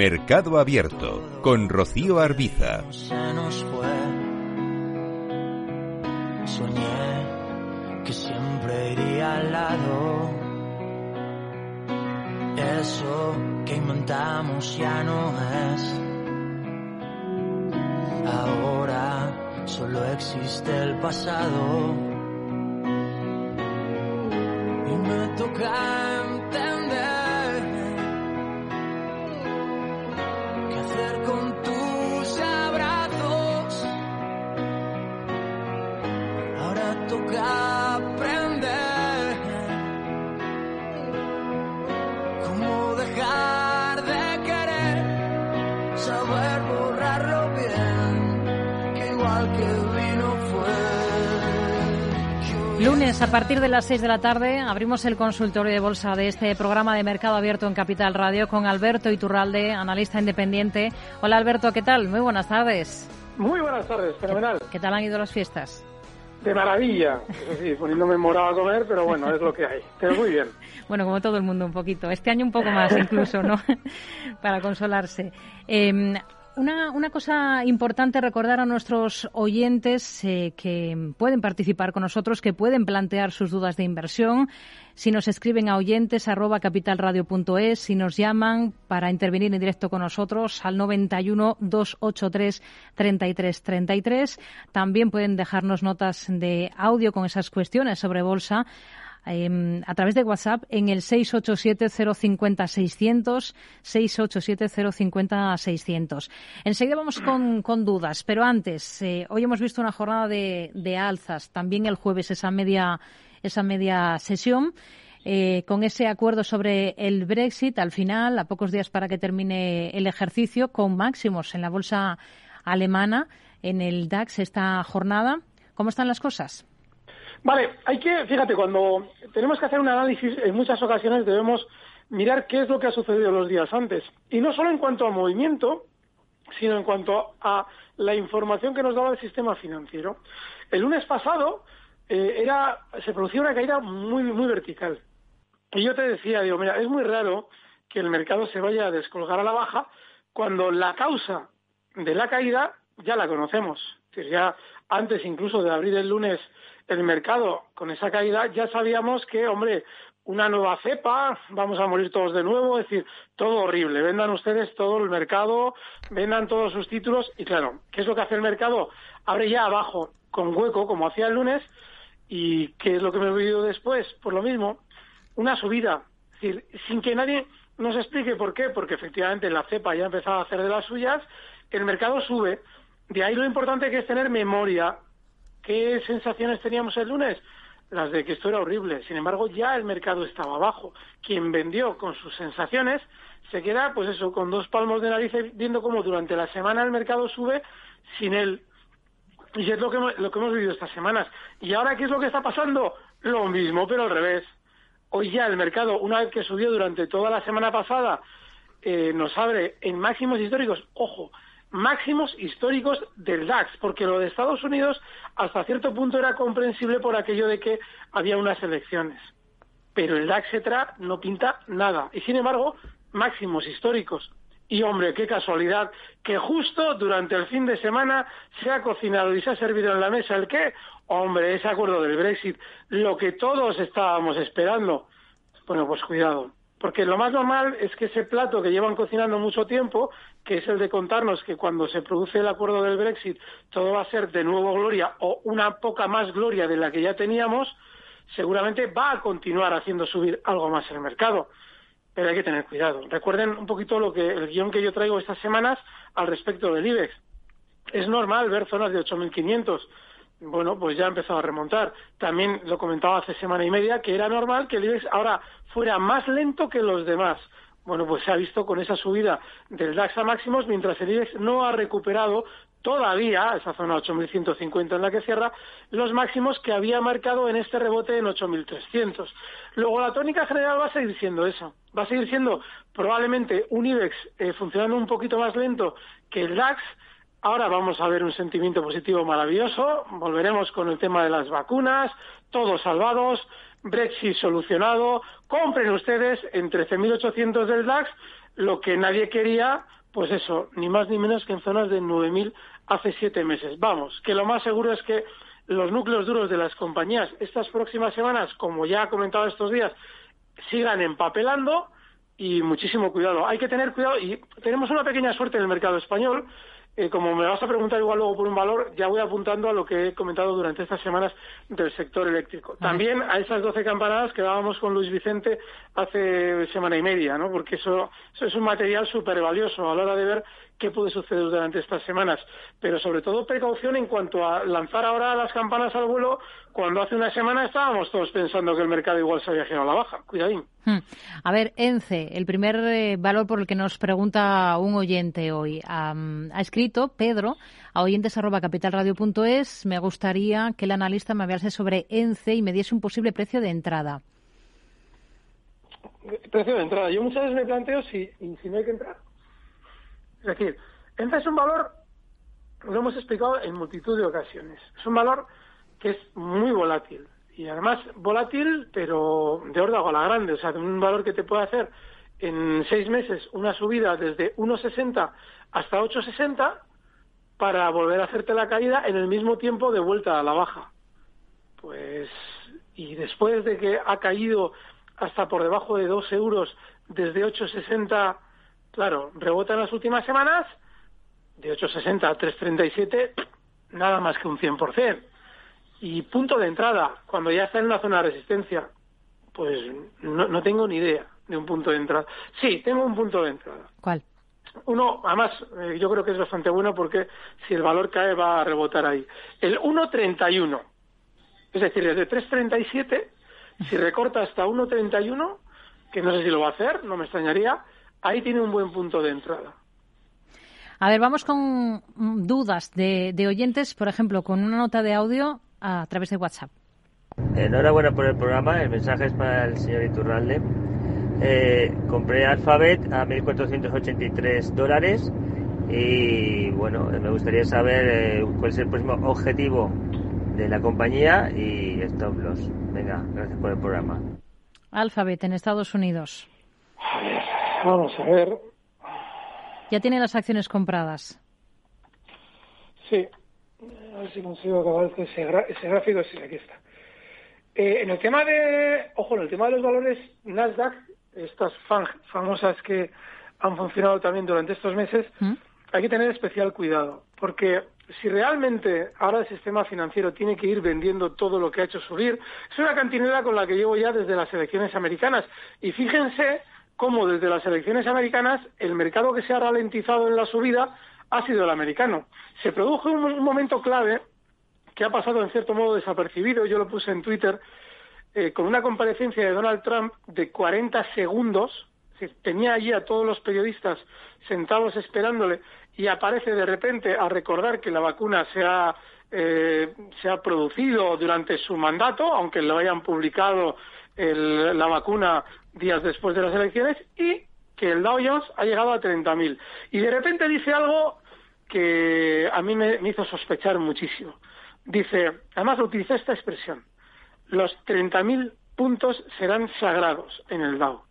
Mercado Abierto con Rocío Arbiza. Soñé que siempre iría al lado. Eso que inventamos ya no es. Ahora solo existe el pasado. Y me toca Lunes, a partir de las 6 de la tarde, abrimos el consultorio de bolsa de este programa de Mercado Abierto en Capital Radio con Alberto Iturralde, analista independiente. Hola Alberto, ¿qué tal? Muy buenas tardes. Muy buenas tardes, fenomenal. ¿Qué, tal han ido las fiestas? De maravilla, sí, poniéndome morado a comer, pero bueno, es lo que hay. Pero muy bien. bueno, como todo el mundo un poquito. Este año un poco más incluso, ¿no? Para consolarse. Eh, una, una, cosa importante recordar a nuestros oyentes eh, que pueden participar con nosotros, que pueden plantear sus dudas de inversión. Si nos escriben a oyentes arroba capitalradio.es, si nos llaman para intervenir en directo con nosotros al 91 283 33 33. También pueden dejarnos notas de audio con esas cuestiones sobre bolsa Em, a través de WhatsApp en el 687-050-600, 687-050-600. Enseguida vamos con, con, dudas, pero antes, eh, hoy hemos visto una jornada de, de, alzas, también el jueves esa media, esa media sesión. Eh, con ese acuerdo sobre el Brexit, al final, a pocos días para que termine el ejercicio, con máximos en la bolsa alemana, en el DAX esta jornada. ¿Cómo están las cosas? Vale, hay que, fíjate, cuando tenemos que hacer un análisis, en muchas ocasiones debemos mirar qué es lo que ha sucedido los días antes. Y no solo en cuanto al movimiento, sino en cuanto a la información que nos daba el sistema financiero. El lunes pasado eh, era, se producía una caída muy, muy vertical. Y yo te decía, digo, mira, es muy raro que el mercado se vaya a descolgar a la baja cuando la causa de la caída ya la conocemos. Es decir, ya antes incluso de abrir el lunes el mercado con esa caída, ya sabíamos que, hombre, una nueva cepa, vamos a morir todos de nuevo, es decir, todo horrible. Vendan ustedes todo el mercado, vendan todos sus títulos y claro, ¿qué es lo que hace el mercado? Abre ya abajo con hueco, como hacía el lunes, y ¿qué es lo que me he oído después? Por lo mismo, una subida, es decir, sin que nadie nos explique por qué, porque efectivamente la cepa ya ha empezado a hacer de las suyas, el mercado sube. De ahí lo importante que es tener memoria ¿Qué sensaciones teníamos el lunes? Las de que esto era horrible. Sin embargo, ya el mercado estaba abajo. Quien vendió con sus sensaciones se queda, pues eso, con dos palmos de nariz viendo cómo durante la semana el mercado sube sin él. Y es lo que, lo que hemos vivido estas semanas. ¿Y ahora qué es lo que está pasando? Lo mismo, pero al revés. Hoy ya el mercado, una vez que subió durante toda la semana pasada, eh, nos abre en máximos históricos. Ojo, máximos históricos del DAX, porque lo de Estados Unidos hasta cierto punto era comprensible por aquello de que había unas elecciones. Pero el DAX etcétera no pinta nada. Y sin embargo, máximos históricos. Y hombre, qué casualidad que justo durante el fin de semana se ha cocinado y se ha servido en la mesa el qué. Hombre, ese acuerdo del Brexit, lo que todos estábamos esperando. Bueno, pues cuidado, porque lo más normal es que ese plato que llevan cocinando mucho tiempo, que es el de contarnos que cuando se produce el acuerdo del Brexit todo va a ser de nuevo gloria o una poca más gloria de la que ya teníamos, seguramente va a continuar haciendo subir algo más el mercado. Pero hay que tener cuidado. Recuerden un poquito lo que el guion que yo traigo estas semanas al respecto del IBEX. Es normal ver zonas de 8.500 bueno, pues ya ha empezado a remontar. También lo comentaba hace semana y media que era normal que el IBEX ahora fuera más lento que los demás. bueno, pues se ha visto con esa subida del DAX a máximos, mientras el IBEX no ha recuperado todavía, esa zona 8.150 en la que cierra, los máximos que había marcado en este rebote en 8.300. Luego la tónica general va a seguir siendo eso. Va a seguir siendo probablemente un IBEX eh, funcionando un poquito más lento que el DAX. Ahora vamos a ver un sentimiento positivo maravilloso. Volveremos con el tema de las vacunas, todos salvados, Brexit solucionado. Compren ustedes en 13.800 del DAX lo que nadie quería pues eso, ni más ni menos que en zonas de 9.000 hace siete meses. Vamos, que lo más seguro es que los núcleos duros de las compañías estas próximas semanas, como ya he comentado estos días, sigan empapelando y muchísimo cuidado. Hay que tener cuidado y tenemos una pequeña suerte en el mercado español eh, como me vas a preguntar igual luego por un valor, ya voy apuntando a lo que he comentado durante estas semanas del sector eléctrico. También a esas 12 campanadas que dábamos con Luis Vicente hace semana y media, ¿no? Porque eso, eso es un material súper valioso a la hora de ver qué puede suceder durante estas semanas. Pero sobre todo precaución en cuanto a lanzar ahora las campanas al vuelo cuando hace una semana estábamos todos pensando que el mercado igual se había girado a la baja. Cuidadín. Hmm. A ver, ENCE, el primer eh, valor por el que nos pregunta un oyente hoy. ha escrito Pedro a oyentes.capitalradio.es. Me gustaría que el analista me hablase sobre ENCE y me diese un posible precio de entrada. Precio de entrada. Yo muchas veces me planteo si, si no hay que entrar es decir, ENCE es un valor, lo hemos explicado en multitud de ocasiones, es un valor que es muy volátil. Y además volátil, pero de órdago a la grande, o sea, un valor que te puede hacer en seis meses una subida desde 1,60 hasta 8,60 para volver a hacerte la caída en el mismo tiempo de vuelta a la baja. Pues, y después de que ha caído hasta por debajo de 2 euros desde 8,60 Claro, rebota en las últimas semanas de 8,60 a 3,37, nada más que un 100%. Y punto de entrada, cuando ya está en una zona de resistencia, pues no, tengo ni idea de un punto de entrada. Sí, tengo un punto de entrada. ¿Cuál? Uno, además, eh, yo creo que es bastante bueno porque si el valor cae va a rebotar ahí. El 1.31, es decir, desde 3.37, si recorta hasta 1.31, que no sé si lo va a hacer, no me extrañaría, ahí tiene un buen punto de entrada. A ver, vamos con dudas de, oyentes, por ejemplo, con una nota de audio a, través de WhatsApp. Enhorabuena por el programa, el mensaje es para el señor Iturralde. Eh, compré Alphabet a 1.483 dólares y bueno, me gustaría saber eh, cuál es el próximo objetivo de la compañía y stop loss. Venga, gracias por el programa. Alphabet en Estados Unidos. A ver, Vamos a ver. ¿Ya tiene las acciones compradas? Sí. A ver si consigo acabar ese, gráfico. Sí, aquí está. Eh, en el tema de, ojo, en el tema de los valores Nasdaq, estas famosas que han funcionado también durante estos meses, ¿Mm? hay que tener especial cuidado, porque si realmente ahora el sistema financiero tiene que ir vendiendo todo lo que ha hecho subir, es una cantinela con la que llevo ya desde las elecciones americanas. Y fíjense cómo desde las elecciones americanas el mercado que se ha ralentizado en la subida ha sido el americano. Se produjo un, momento clave que ha pasado en cierto modo desapercibido, yo lo puse en Twitter, eh, con una comparecencia de Donald Trump de 40 segundos, tenía allí a todos los periodistas sentados esperándole y aparece de repente a recordar que la vacuna se ha, eh, se ha producido durante su mandato, aunque lo hayan publicado la vacuna días después de las elecciones y que el Dow Jones ha llegado a 30.000. Y de repente dice algo que a mí me, hizo sospechar muchísimo. Dice, además utiliza esta expresión, los 30.000 puntos serán sagrados en el Dow.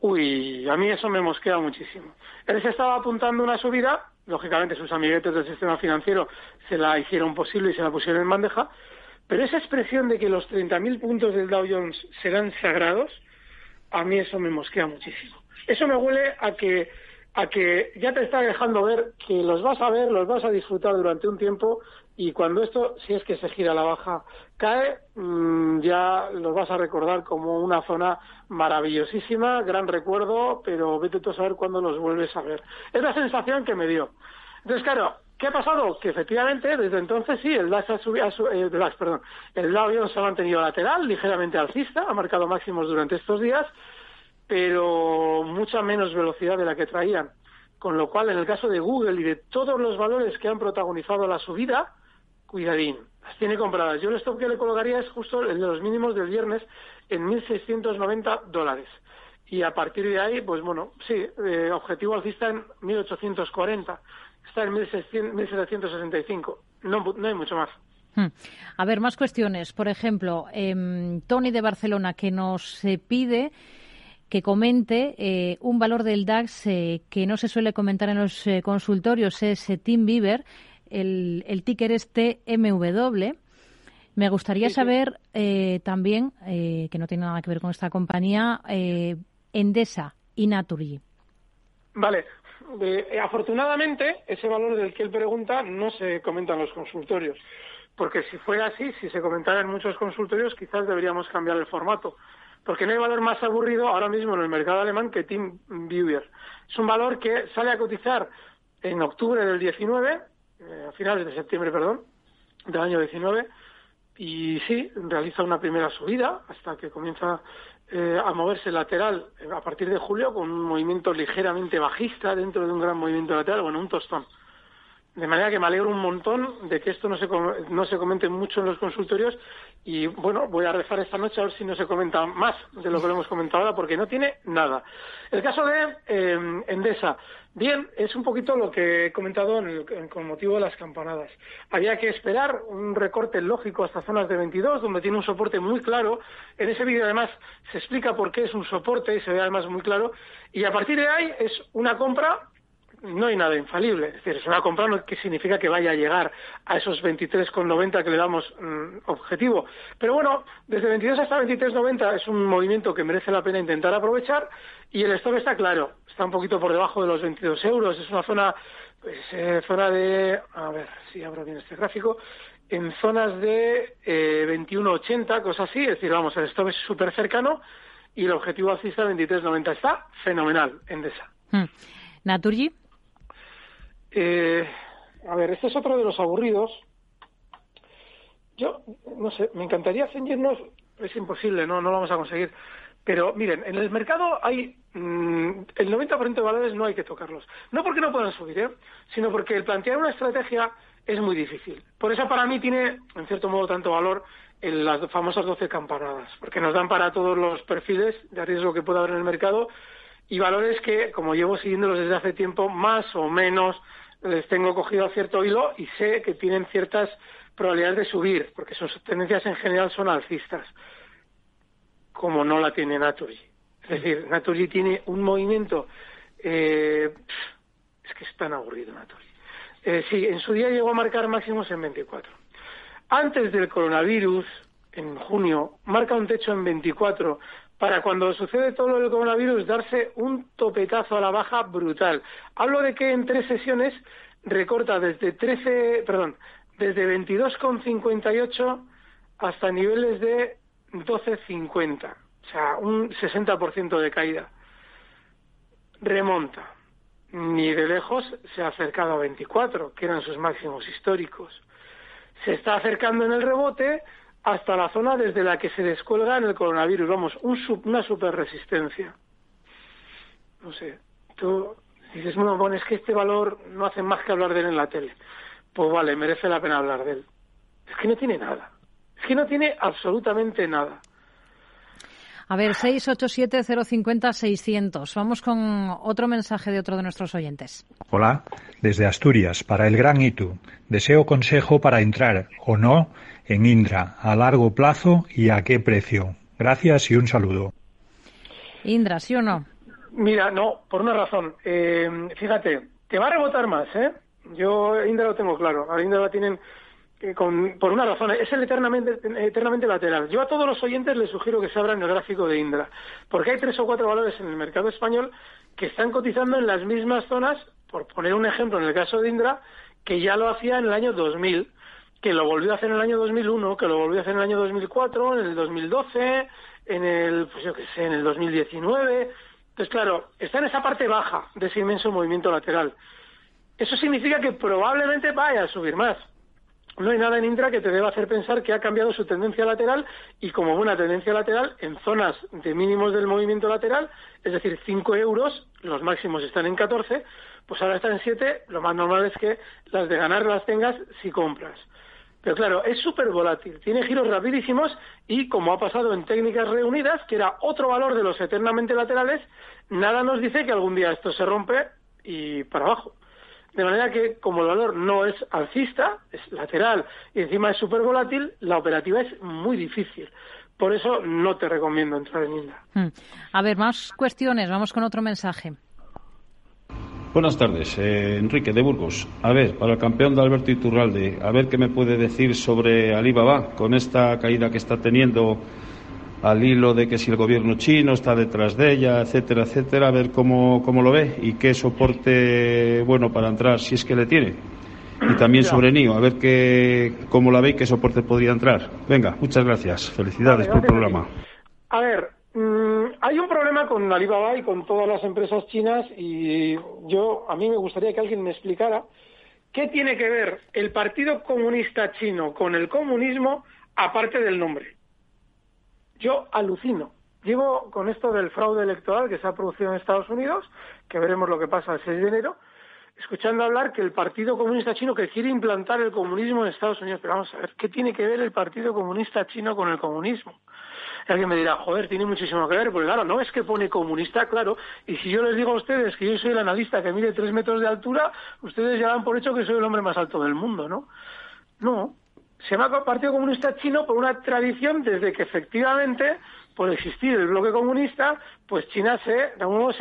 Uy, a mí eso me mosquea muchísimo. Él se estaba apuntando una subida, lógicamente sus amiguetes del sistema financiero se la hicieron posible y se la pusieron en bandeja, pero esa expresión de que los 30.000 puntos del Dow Jones serán sagrados, a mí eso me mosquea muchísimo. Eso me huele a que, a que ya te está dejando ver que los vas a ver, los vas a disfrutar durante un tiempo y cuando esto, si es que se gira a la baja, cae, mm, ya los vas a recordar como una zona maravillosísima, gran recuerdo, pero vete tú a saber cuándo los vuelves a ver. Es la sensación que me dio. Entonces, claro, ¿Qué ha pasado? Que efectivamente desde entonces sí, el DAX ha subido, eh, perdón, el Dow Jones se ha mantenido lateral, ligeramente alcista, ha marcado máximos durante estos días, pero mucha menos velocidad de la que traían. Con lo cual, en el caso de Google y de todos los valores que han protagonizado la subida, cuidadín, las tiene compradas. Yo el stop que le colocaría es justo el de los mínimos del viernes en 1.690 dólares. Y a partir de ahí, pues bueno, sí, eh, objetivo alcista en 1.840. Está en 1.765. No, no hay mucho más. Hmm. A ver, más cuestiones. Por ejemplo, eh, Tony de Barcelona que nos eh, pide que comente eh, un valor del DAX eh, que no se suele comentar en los consultorios, es Team Beaver, el, el ticker es TMW. Me gustaría saber también, que no tiene nada que ver con esta compañía, Endesa y Naturgy. Vale, afortunadamente ese valor del que él pregunta no se comenta en los consultorios, porque si fuera así, si se comentara en muchos consultorios, quizás deberíamos cambiar el formato porque no hay valor más aburrido ahora mismo en el mercado alemán que Team Viewer. Es un valor que sale a cotizar en octubre del 19, eh, a finales de septiembre, perdón, del año 19, y sí, realiza una primera subida hasta que comienza eh, a moverse lateral a partir de julio con un movimiento ligeramente bajista dentro de un gran movimiento lateral, bueno, un tostón. De manera que me alegro un montón de que esto no se, no se comente mucho en los consultorios y bueno, voy a rezar esta noche a ver si no se comenta más de lo que lo hemos comentado ahora porque no tiene nada. El caso de eh, Endesa, bien, es un poquito lo que he comentado con motivo de las campanadas. Había que esperar un recorte lógico hasta zonas de 22 donde tiene un soporte muy claro. En ese vídeo además se explica por qué es un soporte y se ve además muy claro. Y a partir de ahí es una compra no hay nada infalible. Es decir, es una compra no que significa que vaya a llegar a esos 23,90 que le damos mm, objetivo. Pero bueno, desde 22 hasta 23,90 es un movimiento que merece la pena intentar aprovechar y el stop está claro. Está un poquito por debajo de los 22 euros. Es una zona, pues, eh, zona de, a ver si abro bien este gráfico, en zonas de eh, 21,80, cosas así. Es decir, vamos, el stop es súper cercano y el objetivo alcista 23,90 está fenomenal, en DESA. Hmm. Naturgy. Eh, a ver, este es otro de los aburridos. Yo, no sé, me encantaría ceñirnos, es imposible, no, no lo vamos a conseguir. Pero miren, en el mercado hay mm, el 90% de valores no hay que tocarlos. No porque no puedan subir, ¿eh? sino porque el plantear una estrategia es muy difícil. Por eso para mí tiene, en cierto modo, tanto valor en las famosas 12 campanadas, porque nos dan para todos los perfiles de riesgo que pueda haber en el mercado y valores que, como llevo siguiéndolos desde hace tiempo, más o menos les tengo cogido a cierto hilo y sé que tienen ciertas probabilidades de subir, porque sus tendencias en general son alcistas, como no la tiene Naturgy. Es decir, Naturgy tiene un movimiento, eh, es que es tan aburrido Naturgy. Eh, sí, en su día llegó a marcar máximos en 24. Antes del coronavirus, en junio, marca un techo en 24 para cuando sucede todo lo del coronavirus darse un topetazo a la baja brutal. Hablo de que en tres sesiones recorta desde 13, perdón, desde 22,58 hasta niveles de 12,50, o sea, un 60% de caída. Remonta. Ni de lejos se ha acercado a 24, que eran sus máximos históricos. Se está acercando en el rebote hasta la zona desde la que se descuelga en el coronavirus. Vamos, un, una super resistencia. No sé, tú dices, bueno, bueno, es que este valor no hace más que hablar de él en la tele. Pues vale, merece la pena hablar de él. Es que no tiene nada. Es que no tiene absolutamente nada. A ver, 687-050-600. Vamos con otro mensaje de otro de nuestros oyentes. Hola, desde Asturias, para el Gran Itu. Deseo consejo para entrar o no en Indra a largo plazo y a qué precio. Gracias y un saludo. Indra, ¿sí o no? Mira, no, por una razón. Eh, fíjate, te va a rebotar más, ¿eh? Yo Indra lo tengo claro. A Indra la tienen con, por una razón. Es el eternamente, eternamente lateral. Yo a todos los oyentes les sugiero que se abran el gráfico de Indra, porque hay tres o cuatro valores en el mercado español que están cotizando en las mismas zonas, por poner un ejemplo en el caso de Indra, que ya lo hacía en el año 2000 que lo volvió a hacer en el año 2001, que lo volvió a hacer en el año 2004, en el 2012, en el, pues yo qué sé, en el 2019. Entonces, claro, está en esa parte baja de ese inmenso movimiento lateral. Eso significa que probablemente vaya a subir más. No hay nada en Indra que te deba hacer pensar que ha cambiado su tendencia lateral y como buena tendencia lateral en zonas de mínimos del movimiento lateral, es decir, 5 euros, los máximos están en 14, pues ahora están en 7, lo más normal es que las de ganar las tengas si compras. Pero claro, es súper volátil, tiene giros rapidísimos y como ha pasado en técnicas reunidas, que era otro valor de los eternamente laterales, nada nos dice que algún día esto se rompe y para abajo. De manera que, como el valor no es alcista, es lateral y encima es súper volátil, la operativa es muy difícil. Por eso no te recomiendo entrar en Indra. Hmm. A ver, más cuestiones. Vamos con otro mensaje. Buenas tardes, eh, Enrique de Burgos. A ver, para el campeón de Alberto Iturralde, a ver qué me puede decir sobre Alibaba con esta caída que está teniendo al hilo de que si el gobierno chino está detrás de ella, etcétera, etcétera, a ver cómo, cómo lo ve y qué soporte bueno para entrar, si es que le tiene. Y también sobre NIO, a ver qué, cómo la ve y qué soporte podría entrar. Venga, muchas gracias. Felicidades por el programa. A ver, mm, hay un problema con Alibaba y con todas las empresas chinas y yo, a mí me gustaría que alguien me explicara qué tiene que ver el Partido Comunista Chino con el comunismo aparte del nombre yo alucino. Llevo con esto del fraude electoral que se ha producido en Estados Unidos, que veremos lo que pasa el 6 de enero, escuchando hablar que el Partido Comunista Chino que quiere implantar el comunismo en Estados Unidos. Pero vamos a ver, ¿qué tiene que ver el Partido Comunista Chino con el comunismo? Y alguien me dirá, joder, tiene muchísimo que ver, porque claro, no es que pone comunista, claro, y si yo les digo a ustedes que yo soy el analista que mide tres metros de altura, ustedes ya dan por hecho que soy el hombre más alto del mundo, ¿no? No, se llama Partido Comunista Chino por una tradición desde que efectivamente, por existir el bloque comunista, pues China se,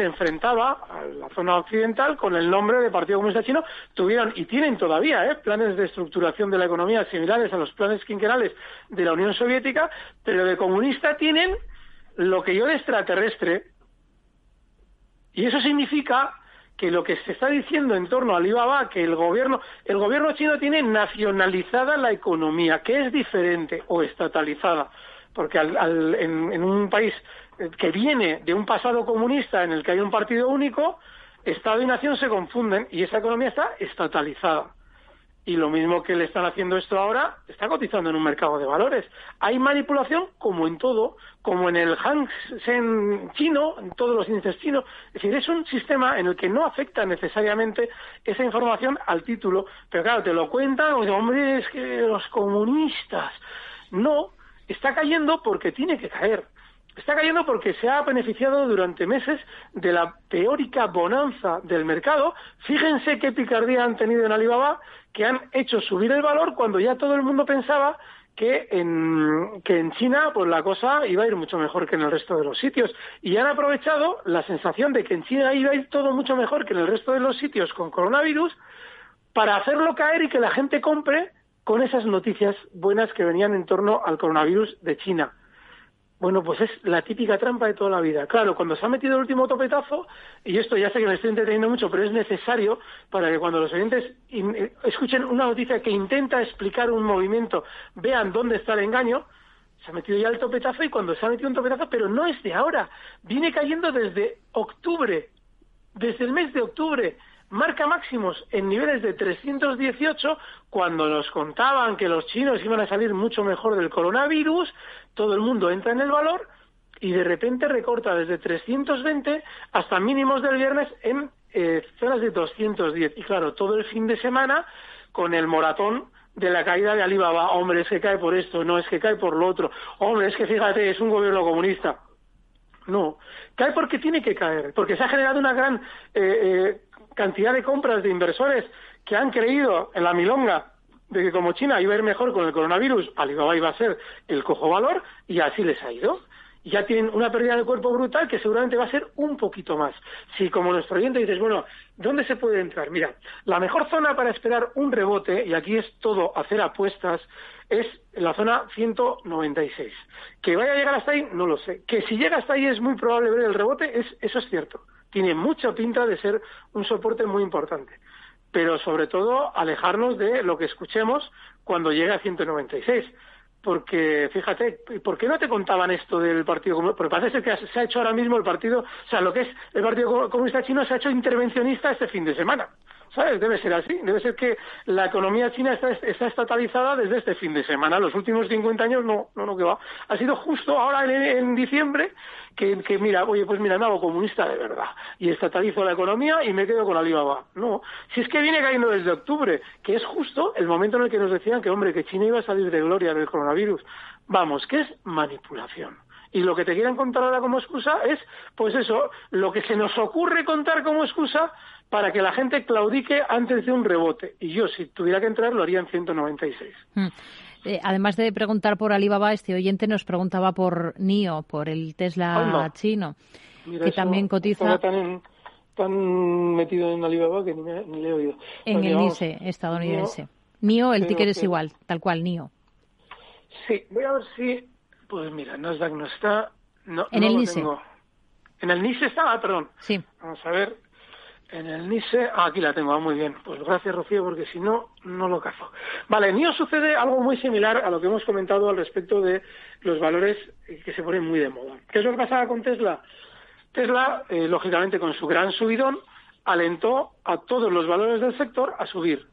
enfrentaba a la zona occidental con el nombre de Partido Comunista Chino. Tuvieron y tienen todavía ¿eh? planes de estructuración de la economía similares a los planes quinquenales de la Unión Soviética, pero de comunista tienen lo que yo de extraterrestre. Y eso significa que lo que se está diciendo en torno a Alibaba, que el gobierno, el gobierno chino tiene nacionalizada la economía, que es diferente o estatalizada, porque en, un país que viene de un pasado comunista en el que hay un partido único, Estado y nación se confunden y esa economía está estatalizada. Y lo mismo que le están haciendo esto ahora, está cotizando en un mercado de valores. Hay manipulación como en todo, como en el Hang Seng chino, en todos los índices chinos. Es decir, es un sistema en el que no afecta necesariamente esa información al título, pero claro, te lo cuentan, o hombre, es que los comunistas. No, está cayendo porque tiene que caer. Está cayendo porque se ha beneficiado durante meses de la teórica bonanza del mercado. Fíjense qué picardía han tenido en Alibaba, que han hecho subir el valor cuando ya todo el mundo pensaba que en, que en China pues la cosa iba a ir mucho mejor que en el resto de los sitios. Y han aprovechado la sensación de que en China iba a ir todo mucho mejor que en el resto de los sitios con coronavirus para hacerlo caer y que la gente compre con esas noticias buenas que venían en torno al coronavirus de China. Bueno, pues es la típica trampa de toda la vida. Claro, cuando se ha metido el último topetazo, y esto ya sé que me estoy entreteniendo mucho, pero es necesario para que cuando los oyentes eh, escuchen una noticia que intenta explicar un movimiento, vean dónde está el engaño, se ha metido ya el topetazo y cuando se ha metido un topetazo, pero no es de ahora, viene cayendo desde octubre, desde el mes de octubre marca máximos en niveles de 318 cuando nos contaban que los chinos iban a salir mucho mejor del coronavirus, todo el mundo entra en el valor y de repente recorta desde 320 hasta mínimos del viernes en eh, zonas de 210. Y claro, todo el fin de semana con el moratón de la caída de Alibaba, hombre, es que cae por esto, no, es que cae por lo otro, hombre, es que fíjate, es un gobierno comunista. No, cae porque tiene que caer, porque se ha generado una gran eh, eh, cantidad de compras de inversores que han creído en la milonga de que como China iba a ir mejor con el coronavirus, Alibaba iba a ser el cojo valor y así les ha ido. Ya tienen una pérdida de cuerpo brutal que seguramente va a ser un poquito más. Si como nuestro oyente dices, bueno, ¿dónde se puede entrar? Mira, la mejor zona para esperar un rebote, y aquí es todo hacer apuestas, es la zona 196. Que vaya a llegar hasta ahí, no lo sé. Que si llega hasta ahí es muy probable ver el rebote, es, eso es cierto tiene mucha pinta de ser un soporte muy importante. Pero sobre todo alejarnos de lo que escuchemos cuando llegue a 196 porque fíjate, ¿por qué no te contaban esto del Partido Comunista? Porque parece que se ha hecho ahora mismo el Partido, o sea, lo que es el Partido Comunista Chino se ha hecho intervencionista este fin de semana. ¿Sabes? Debe ser así. Debe ser que la economía china está, estatalizada desde este fin de semana. Los últimos 50 años no, no, no que va. Ha sido justo ahora en, diciembre que, mira, oye, pues mira, me hago comunista de verdad y estatalizo la economía y me quedo con Alibaba. No, si es que viene cayendo desde octubre, que es justo el momento en el que nos decían que, hombre, que China iba a salir de gloria del coronavirus. Vamos, que es manipulación. Y lo que te quieren contar ahora como excusa es, pues eso, lo que se nos ocurre contar como excusa para que la gente claudique antes de un rebote. Y yo, si tuviera que entrar, lo haría en 196. Mm. Eh, además de preguntar por Alibaba, este oyente nos preguntaba por NIO, por el Tesla chino, que también cotiza. Tan, tan, metido en Alibaba que ni, ni le he oído. En el NISE estadounidense. NIO, el ticker es igual, tal cual, NIO. Sí, voy a ver si. Pues mira, Nasdaq no está. No, en el NISE. En el NISE estaba, perdón. Sí. Vamos a ver. En el NISE, ah, aquí la tengo, ah, muy bien. Pues gracias, Rocío, porque si no, no lo cazo. Vale, en NIO sucede algo muy similar a lo que hemos comentado al respecto de los valores que se ponen muy de moda. ¿Qué es lo que pasaba con Tesla? Tesla, eh, lógicamente, con su gran subidón, alentó a todos los valores del sector a subir.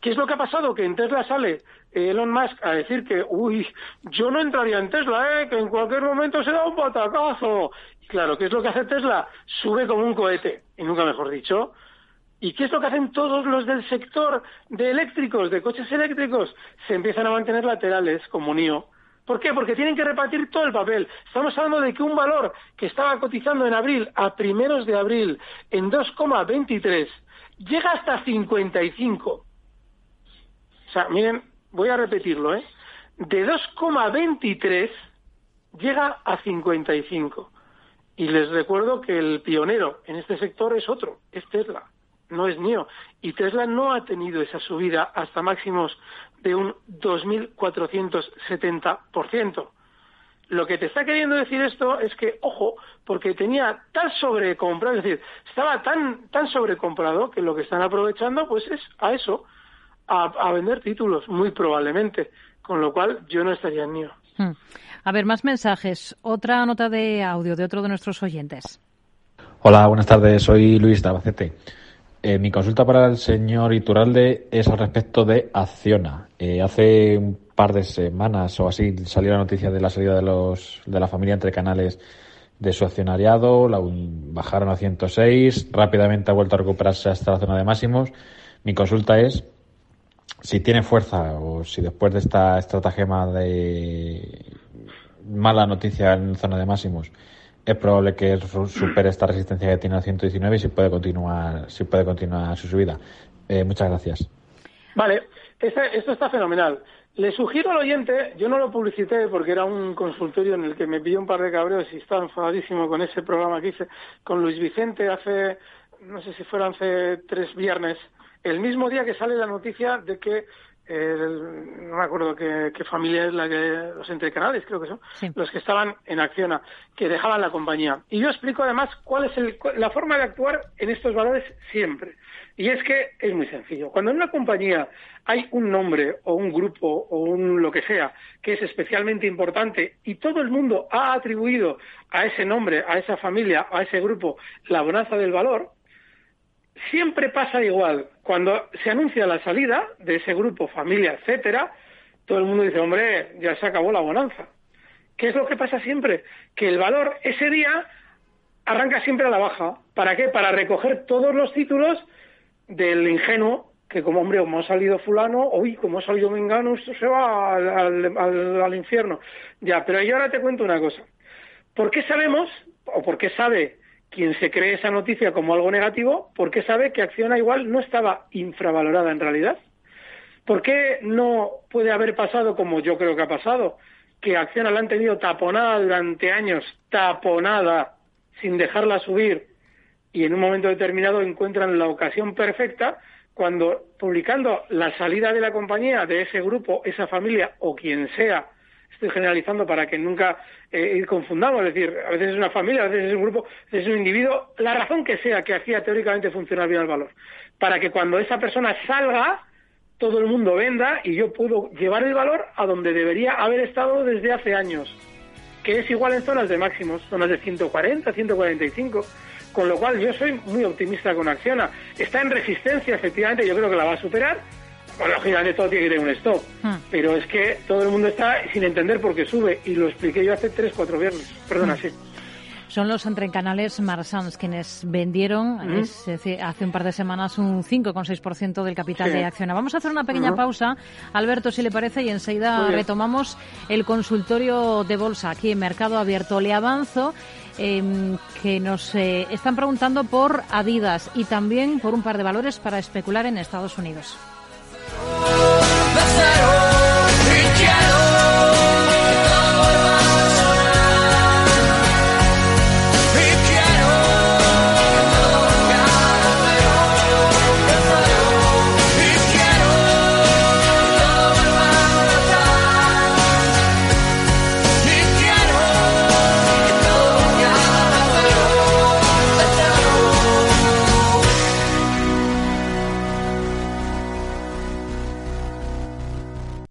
¿Qué es lo que ha pasado? Que en Tesla sale Elon Musk a decir que, uy, yo no entraría en Tesla, ¿eh? que en cualquier momento se da un patacazo. Claro, ¿qué es lo que hace Tesla? Sube como un cohete, y nunca mejor dicho. ¿Y qué es lo que hacen todos los del sector de eléctricos, de coches eléctricos? Se empiezan a mantener laterales, como NIO. ¿Por qué? Porque tienen que repartir todo el papel. Estamos hablando de que un valor que estaba cotizando en abril, a primeros de abril, en 2,23, llega hasta 55 o sea, miren, voy a repetirlo, ¿eh? De 2,23 llega a 55. Y les recuerdo que el pionero en este sector es otro, es Tesla, no es NIO. Y Tesla no ha tenido esa subida hasta máximos de un 2.470%. Lo que te está queriendo decir esto es que, ojo, porque tenía tan sobrecomprado, es decir, estaba tan, tan sobrecomprado que lo que están aprovechando pues es a eso, a, vender títulos, muy probablemente, con lo cual yo no estaría en. Hmm. A ver, más mensajes. Otra nota de audio de otro de nuestros oyentes. Hola, buenas tardes. Soy Luis de Albacete. Eh, mi consulta para el señor Iturralde es al respecto de Acciona. Eh, hace un par de semanas o así salió la noticia de la salida de, los, de la familia entre canales de su accionariado, la bajaron a 106, rápidamente ha vuelto a recuperarse hasta la zona de máximos. Mi consulta es si tiene fuerza o si después de esta estratagema de mala noticia en zona de máximos es probable que supere esta resistencia que tiene el 119 y si puede continuar si puede continuar su subida. Eh, muchas gracias. Vale, este, esto está fenomenal. Le sugiero al oyente, yo no lo publicité porque era un consultorio en el que me pilló un par de cabreos y estaba enfadadísimo con ese programa que hice con Luis Vicente hace, no sé si fueron hace tres viernes, el mismo día que sale la noticia de que no me acuerdo qué, familia es la que los entrecanales creo que son los que estaban en Acciona que dejaban la compañía. Y yo explico además cuál es la forma de actuar en estos valores siempre. Y es que es muy sencillo. Cuando en una compañía hay un nombre o un grupo o un lo que sea que es especialmente importante y todo el mundo ha atribuido a ese nombre a esa familia a ese grupo la bonanza del valor siempre pasa igual. Cuando se anuncia la salida de ese grupo, familia, etcétera, todo el mundo dice, hombre, ya se acabó la bonanza. ¿Qué es lo que pasa siempre? Que el valor ese día arranca siempre a la baja. ¿Para qué? Para recoger todos los títulos del ingenuo, que como hombre, como ha salido fulano, hoy como ha salido mengano, esto se va al, al infierno. Ya, pero yo ahora te cuento una cosa. ¿Por qué sabemos, o por qué sabe quien se cree esa noticia como algo negativo, porque sabe que Acciona igual no estaba infravalorada en realidad. ¿Por qué no puede haber pasado como yo creo que ha pasado? Que Acciona la han tenido taponada durante años, taponada, sin dejarla subir, y en un momento determinado encuentran la ocasión perfecta cuando publicando la salida de la compañía, de ese grupo, esa familia o quien sea, estoy generalizando para que nunca eh, confundamos, es decir, a veces es una familia, a veces es un grupo, a veces es un individuo, la razón que sea que hacía teóricamente funcionar bien el valor, para que cuando esa persona salga, todo el mundo venda y yo puedo llevar el valor a donde debería haber estado desde hace años. que es igual en zonas de máximos, zonas de 140, 145, con lo cual yo soy muy optimista con Acciona. Está en resistencia, efectivamente, yo creo que la va a superar. Bueno, lógicamente todo tiene que tener un stop, Hmm. pero es que todo el mundo está sin entender por qué sube, y lo expliqué yo hace 3, 4 viernes. Perdona, Hmm. sí. Son los entrecanales Marsans quienes vendieron es decir, hace un par de semanas un 5,6% del capital Sí. de Acciona. Vamos a hacer una pequeña pausa, Alberto, si le parece, y enseguida retomamos el consultorio de bolsa aquí en Mercado Abierto. Le avanzo em, que nos eh, están preguntando por Adidas y también por un par de valores para especular en Estados Unidos. Oh,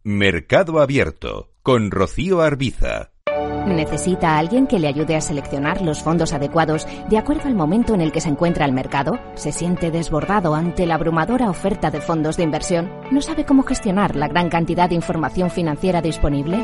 Mercado Abierto con Rocío Arbiza. ¿Necesita a alguien que le ayude a seleccionar los fondos adecuados de acuerdo al momento en el que se encuentra el mercado? ¿Se siente desbordado ante la abrumadora oferta de fondos de inversión? ¿No sabe cómo gestionar la gran cantidad de información financiera disponible?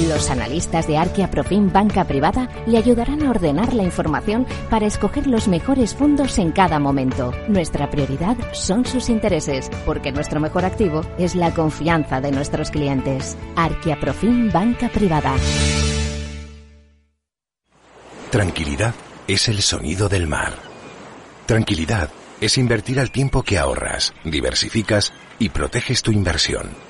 Los analistas de Arquia Profim Banca Privada le ayudarán a ordenar la información para escoger los mejores fondos en cada momento. Nuestra prioridad son sus intereses, porque nuestro mejor activo es la confianza de nuestros clientes. Arquia Profim Banca Privada. Tranquilidad es el sonido del mar. Tranquilidad es invertir al tiempo que ahorras, diversificas y proteges tu inversión.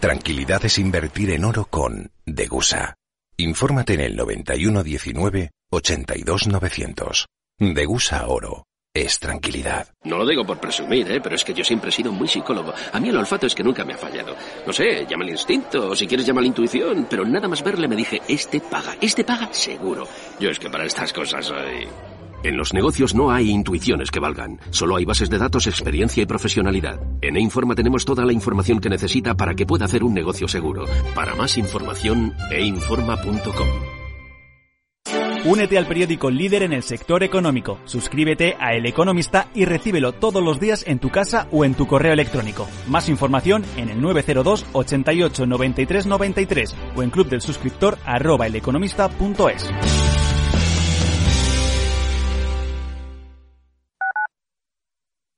Tranquilidad es invertir en oro con Degusa. Infórmate en el 9119 82900. Degusa Oro. Es tranquilidad. No lo digo por presumir, ¿eh? pero es que yo siempre he sido muy psicólogo. A mí el olfato es que nunca me ha fallado. No sé, llama el instinto, o si quieres llama la intuición, pero nada más verle me dije, este paga, este paga seguro. Yo es que para estas cosas soy... En los negocios no hay intuiciones que valgan, solo hay bases de datos, experiencia y profesionalidad. En E-Informa tenemos toda la información que necesita para que pueda hacer un negocio seguro. Para más información, einforma.com. Únete al periódico líder en el sector económico. Suscríbete a El Economista y recíbelo todos los días en tu casa o en tu correo electrónico. Más información en el 902 88 93 93 o en club del suscriptor arroba eleconomista.es.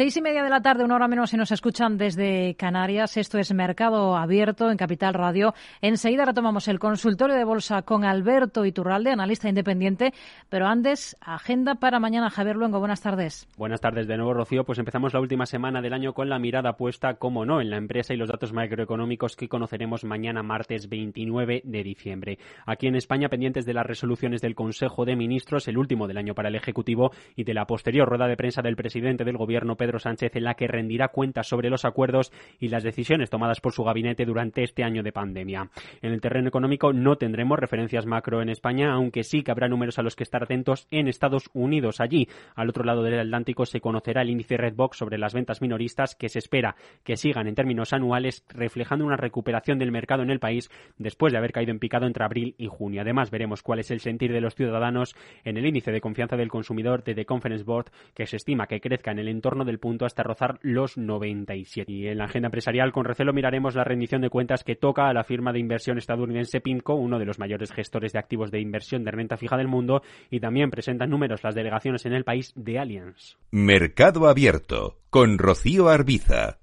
Seis y media de la tarde, una hora menos, si nos escuchan desde Canarias. Esto es Mercado Abierto en Capital Radio. Enseguida retomamos el consultorio de bolsa con Alberto Iturralde, analista independiente. Pero antes, agenda para mañana. Javier Luengo, buenas tardes. Buenas tardes de nuevo, Rocío. Pues empezamos la última semana del año con la mirada puesta, como no, en la empresa y los datos macroeconómicos que conoceremos mañana, martes 29 de diciembre. Aquí en España, pendientes de las resoluciones del Consejo de Ministros, el último del año para el Ejecutivo, y de la posterior rueda de prensa del presidente del Gobierno, Pedro Sánchez, en la que rendirá cuentas sobre los acuerdos y las decisiones tomadas por su gabinete durante este año de pandemia. En el terreno económico no tendremos referencias macro en España, aunque sí que habrá números a los que estar atentos en Estados Unidos. Allí, al otro lado del Atlántico, se conocerá el índice Redbox sobre las ventas minoristas que se espera que sigan en términos anuales, reflejando una recuperación del mercado en el país después de haber caído en picado entre abril y junio. Además, veremos cuál es el sentir de los ciudadanos en el índice de confianza del consumidor de The Conference Board, que se estima que crezca en el entorno del punto hasta rozar los 97. Y en la agenda empresarial, con recelo miraremos la rendición de cuentas que toca a la firma de inversión estadounidense PIMCO, uno de los mayores gestores de activos de inversión de renta fija del mundo, y también presentan números las delegaciones en el país de Allianz. Mercado Abierto con Rocío Arbiza.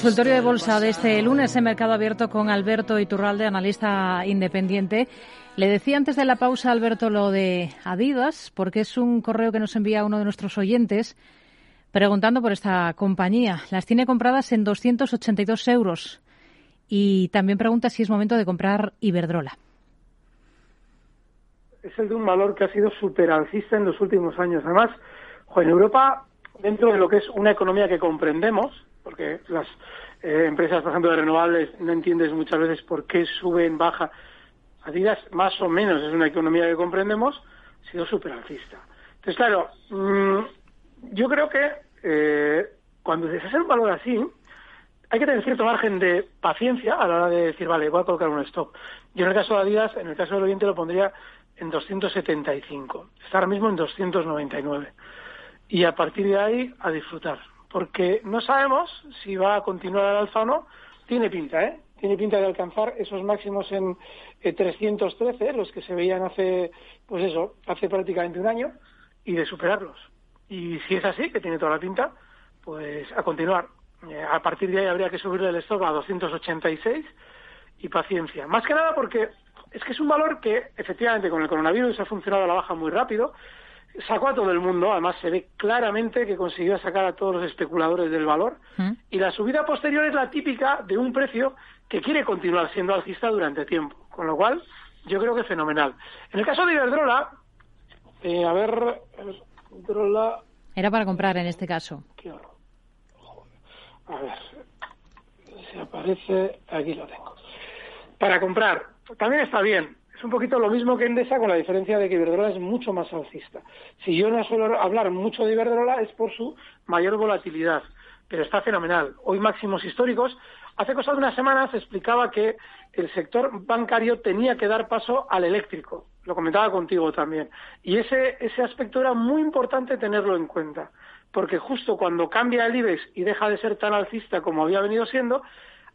Consultorio de bolsa de este lunes en Mercado Abierto con Alberto Iturralde, analista independiente. Le decía antes de la pausa, Alberto, lo de Adidas, porque es un correo que nos envía uno de nuestros oyentes preguntando por esta compañía. Las tiene compradas en 282 euros. Y también pregunta si es momento de comprar Iberdrola. es el de un valor que ha sido super alcista en los últimos años. Además, en Europa, dentro de lo que es una economía que comprendemos, porque las eh, empresas, por ejemplo, de renovables, no entiendes muchas veces por qué suben, baja. Adidas, más o menos, es una economía que comprendemos, ha sido super alcista. Entonces, claro, mm, yo creo que eh, cuando se un valor así, hay que tener cierto margen de paciencia a la hora de decir, vale, voy a colocar un stop. Yo en el caso de Adidas, en el caso del oyente lo pondría en 275. Está ahora mismo en 299. Y a partir de ahí, a disfrutar. Porque no sabemos si va a continuar al alza o no. Tiene pinta, ¿eh? Tiene pinta de alcanzar esos máximos en eh, 313, los que se veían hace, pues eso, hace prácticamente un año, y de superarlos. Y si es así, que tiene toda la pinta, pues a continuar. Eh, a partir de ahí habría que subirle el stock a 286 y paciencia. Más que nada porque es que es un valor que efectivamente con el coronavirus ha funcionado a la baja muy rápido, sacó a todo el mundo, además se ve claramente que consiguió sacar a todos los especuladores del valor y la subida posterior es la típica de un precio que quiere continuar siendo alcista durante tiempo, con lo cual yo creo que es fenomenal. En el caso de Iberdrola, eh, a ver, Iberdrola, Era para comprar en este caso. a ver, si aparece, aquí lo tengo. Para comprar, también está bien. Es un poquito lo mismo que Endesa, con la diferencia de que Iberdrola es mucho más alcista. Si yo no suelo hablar mucho de Iberdrola es por su mayor volatilidad, pero está fenomenal. Hoy máximos históricos. Hace cosa de unas semanas explicaba que el sector bancario tenía que dar paso al eléctrico. Lo comentaba contigo también. Y ese, ese aspecto era muy importante tenerlo en cuenta, porque justo cuando cambia el IBEX y deja de ser tan alcista como había venido siendo,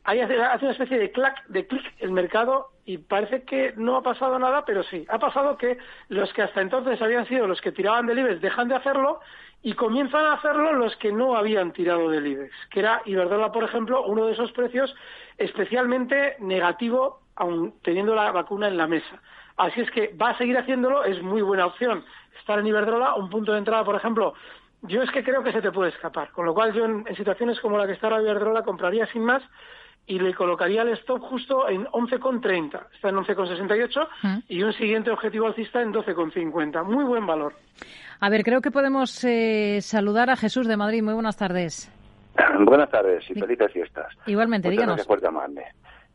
ahí hace, hace una especie de clac, de clic el mercado y parece que no ha pasado nada, pero sí. Ha pasado que los que hasta entonces habían sido los que tiraban del IBEX dejan de hacerlo y comienzan a hacerlo los que no habían tirado del IBEX, que era Iberdrola, por ejemplo, uno de esos precios especialmente negativo, aun teniendo la vacuna en la mesa. Así es que va a seguir haciéndolo, es muy buena opción estar en Iberdrola, un punto de entrada, por ejemplo, yo es que creo que se te puede escapar, con lo cual yo en, en situaciones como la que está ahora Iberdrola compraría sin más y le colocaría el stop justo en 11,30. Está en 11,68 y un siguiente objetivo alcista en 12,50. Muy buen valor. A ver, creo que podemos eh, saludar a Jesús de Madrid. Muy buenas tardes. Buenas tardes y felices fiestas. Igualmente, Muchas díganos. gracias por llamarme.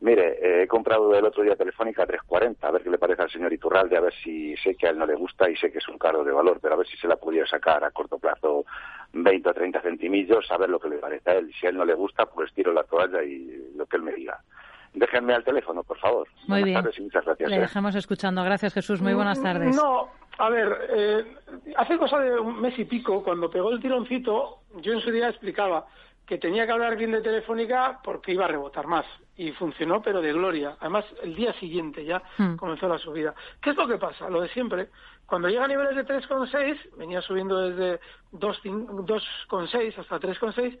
Mire, eh, he comprado el otro día Telefónica a 3.40, a ver qué le parece al señor Iturralde, a ver si sé que a él no le gusta y sé que es un caro de valor, pero a ver si se la pudiera sacar a corto plazo 20 o 30 centimillos, a ver lo que le parece a él. Si a él no le gusta, pues tiro la toalla y lo que él me diga. Déjenme al teléfono, por favor. Muy Buenas bien. tardes y muchas gracias. Le eh. dejamos escuchando. Gracias, Jesús. Muy buenas tardes. No, a ver, eh, hace cosa de un mes y pico, cuando pegó el tironcito, yo en su día explicaba que tenía que hablar bien de Telefónica porque iba a rebotar más. Y funcionó, pero de gloria. Además, el día siguiente ya Hmm. comenzó la subida. ¿Qué es lo que pasa? Lo de siempre. Cuando llega a niveles de 3,6, venía subiendo desde 2,5 2,6 hasta 3,6,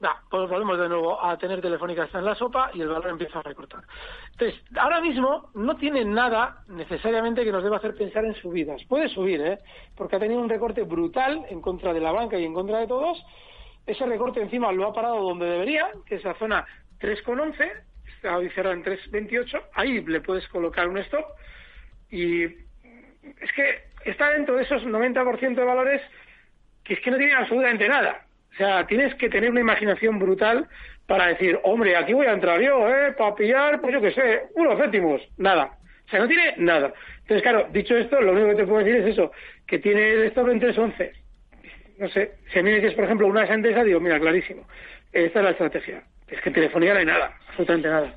nah, pues volvemos de nuevo a tener Telefónica está en la sopa y el valor empieza a recortar. Entonces, ahora mismo no tiene nada necesariamente que nos deba hacer pensar en subidas. Puede subir, ¿eh? Porque ha tenido un recorte brutal en contra de la banca y en contra de todos. Ese recorte encima lo ha parado donde debería, que es la zona 3,11, está cerrada en 3,28. Ahí le puedes colocar un stop y es que está dentro de esos 90% de valores que es que no tienen absolutamente nada. O sea, tienes que tener una imaginación brutal para decir, hombre, aquí voy a entrar yo, ¿eh? Para pillar, pues yo qué sé, unos céntimos. Nada. O sea, no tiene nada. Entonces, claro, dicho esto, lo único que te puedo decir es eso, que tiene el stop en 3.11. No sé, si a mí me dices, por ejemplo, una santesa, digo, mira, clarísimo, esta es la estrategia. Es que en telefonía no hay nada, absolutamente nada.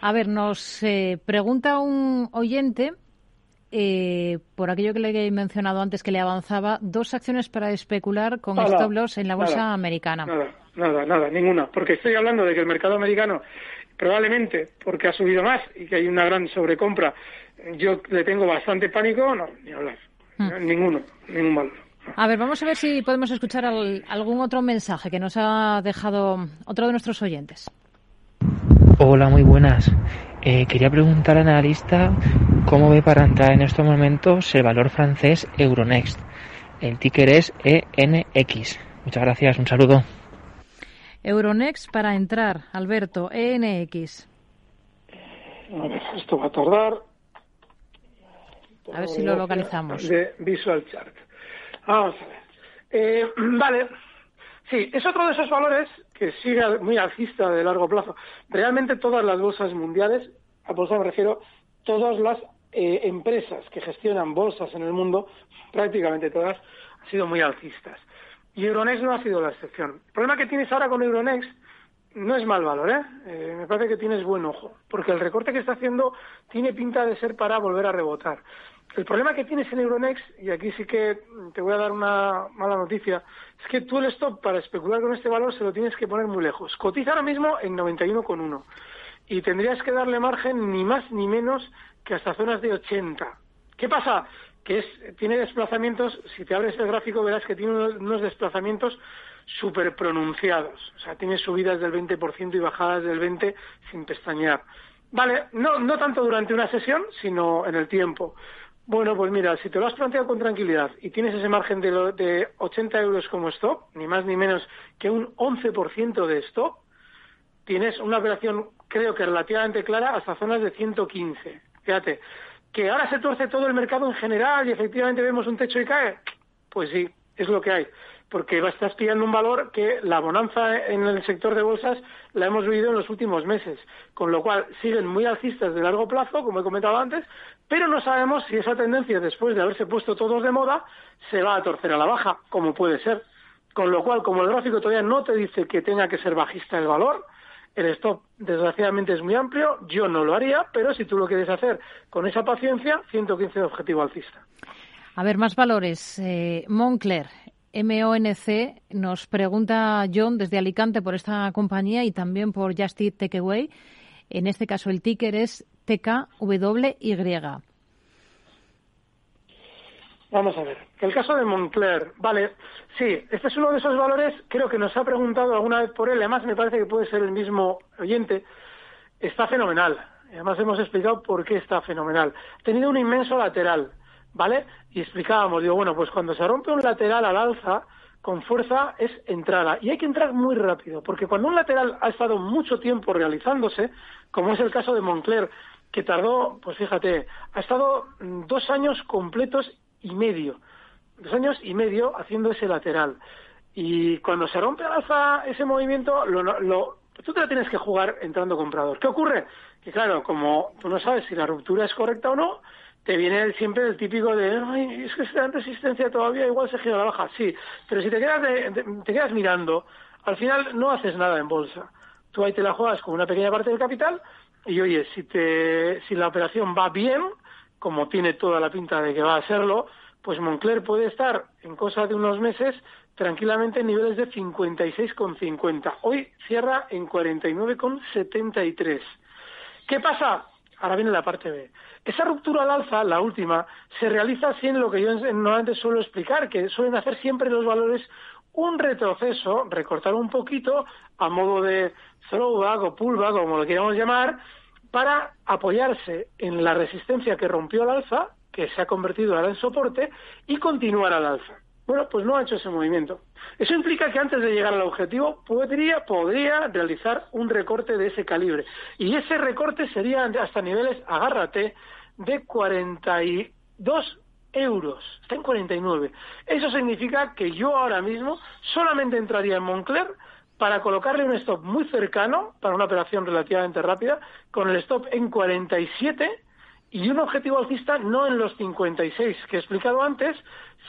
A ver, nos eh, pregunta un oyente, eh, por aquello que le he mencionado antes que le avanzaba, dos acciones para especular con Nada, stop loss en la bolsa nada, americana. Nada, nada, nada, ninguna. Porque estoy hablando de que el mercado americano, probablemente porque ha subido más y que hay una gran sobrecompra, yo le tengo bastante pánico, no, ni hablar. Ninguno, ningún valor. A ver, vamos a ver si podemos escuchar al- algún otro mensaje que nos ha dejado otro de nuestros oyentes. Hola, muy buenas. Eh, quería preguntar al analista cómo ve para entrar en estos momentos el valor francés Euronext. El ticker es ENX. Muchas gracias, un saludo. Euronext para entrar, Alberto, ENX. A ver, esto va a tardar. A ver si lo localizamos. De Visual Chart. Vamos a ver. Eh, vale. Sí, es otro de esos valores que sigue muy alcista de largo plazo. Realmente todas las bolsas mundiales, a bolsa me refiero, todas las eh, empresas que gestionan bolsas en el mundo, prácticamente todas, han sido muy alcistas. Y Euronext no ha sido la excepción. El problema que tienes ahora con Euronext no es mal valor, ¿eh? Eh, Me parece que tienes buen ojo, porque el recorte que está haciendo tiene pinta de ser para volver a rebotar. El problema que tienes en Euronext, y aquí sí que te voy a dar una mala noticia, es que tú el stop para especular con este valor se lo tienes que poner muy lejos. Cotiza ahora mismo en 91,1 y tendrías que darle margen ni más ni menos que hasta zonas de 80. ¿Qué pasa? Que es, tiene desplazamientos, si te abres el gráfico verás que tiene unos, desplazamientos súper pronunciados. O sea, tiene subidas del 20% y bajadas del 20% sin pestañear. Vale, no, no tanto durante una sesión, sino en el tiempo. Bueno, pues mira, si te lo has planteado con tranquilidad y tienes ese margen de, lo- de 80 euros como stop, ni más ni menos que un 11% de stop, tienes una operación, creo que relativamente clara, hasta zonas de 115. Fíjate, que ahora se tuerce todo el mercado en general y efectivamente vemos un techo y cae, pues sí, es lo que hay. Porque estás pillando un valor que la bonanza en el sector de bolsas la hemos vivido en los últimos meses. Con lo cual siguen muy alcistas de largo plazo, como he comentado antes, pero no sabemos si esa tendencia, después de haberse puesto todos de moda, se va a torcer a la baja, como puede ser. Con lo cual, como el gráfico todavía no te dice que tenga que ser bajista el valor, el stop desgraciadamente es muy amplio, yo no lo haría, pero si tú lo quieres hacer con esa paciencia, 115 de objetivo alcista. A ver, más valores. Eh, Moncler, MONC, nos pregunta John desde Alicante por esta compañía y también por Just Eat Takeaway. En este caso, el ticker es TKWY. Vamos a ver. El caso de Moncler, vale, sí, este es uno de esos valores, creo que nos ha preguntado alguna vez por él, además me parece que puede ser el mismo oyente, está fenomenal. Además hemos explicado por qué está fenomenal. Ha tenido un inmenso lateral, ¿vale? Y explicábamos, digo, bueno, pues cuando se rompe un lateral al alza, con fuerza es entrada. Y hay que entrar muy rápido, porque cuando un lateral ha estado mucho tiempo realizándose, como es el caso de Moncler, que tardó, pues fíjate, ha estado mm, dos años completos y medio, dos años y medio haciendo ese lateral. Y cuando se rompe al alza ese movimiento, lo, lo, tú te la tienes que jugar entrando comprador. ¿Qué ocurre? Que claro, como tú no sabes si la ruptura es correcta o no, te viene siempre el típico de, ay, es que está en resistencia todavía, igual se gira la baja. Sí, pero si te quedas, de- te quedas mirando, al final no haces nada en bolsa. Tú ahí te la juegas con una pequeña parte del capital y oye, si, te, si la operación va bien, como tiene toda la pinta de que va a serlo, pues Moncler puede estar en cosa de unos meses tranquilamente en niveles de 56,50. Hoy cierra en 49,73. ¿Qué pasa? Ahora viene la parte B. Esa ruptura al alza, la última, se realiza en lo que yo en- normalmente suelo explicar, que suelen hacer siempre los valores un retroceso, recortar un poquito a modo de throwback o pullback, como lo queramos llamar, para apoyarse en la resistencia que rompió al alza, que se ha convertido ahora en soporte, y continuar al alza. Bueno, pues no ha hecho ese movimiento. Eso implica que antes de llegar al objetivo podría, podría realizar un recorte de ese calibre. Y ese recorte sería hasta niveles, agárrate, de 42 euros, está en 49. Eso significa que yo ahora mismo solamente entraría en Moncler para colocarle un stop muy cercano para una operación relativamente rápida, con el stop en 47 y un objetivo alcista no en los 56 que he explicado antes,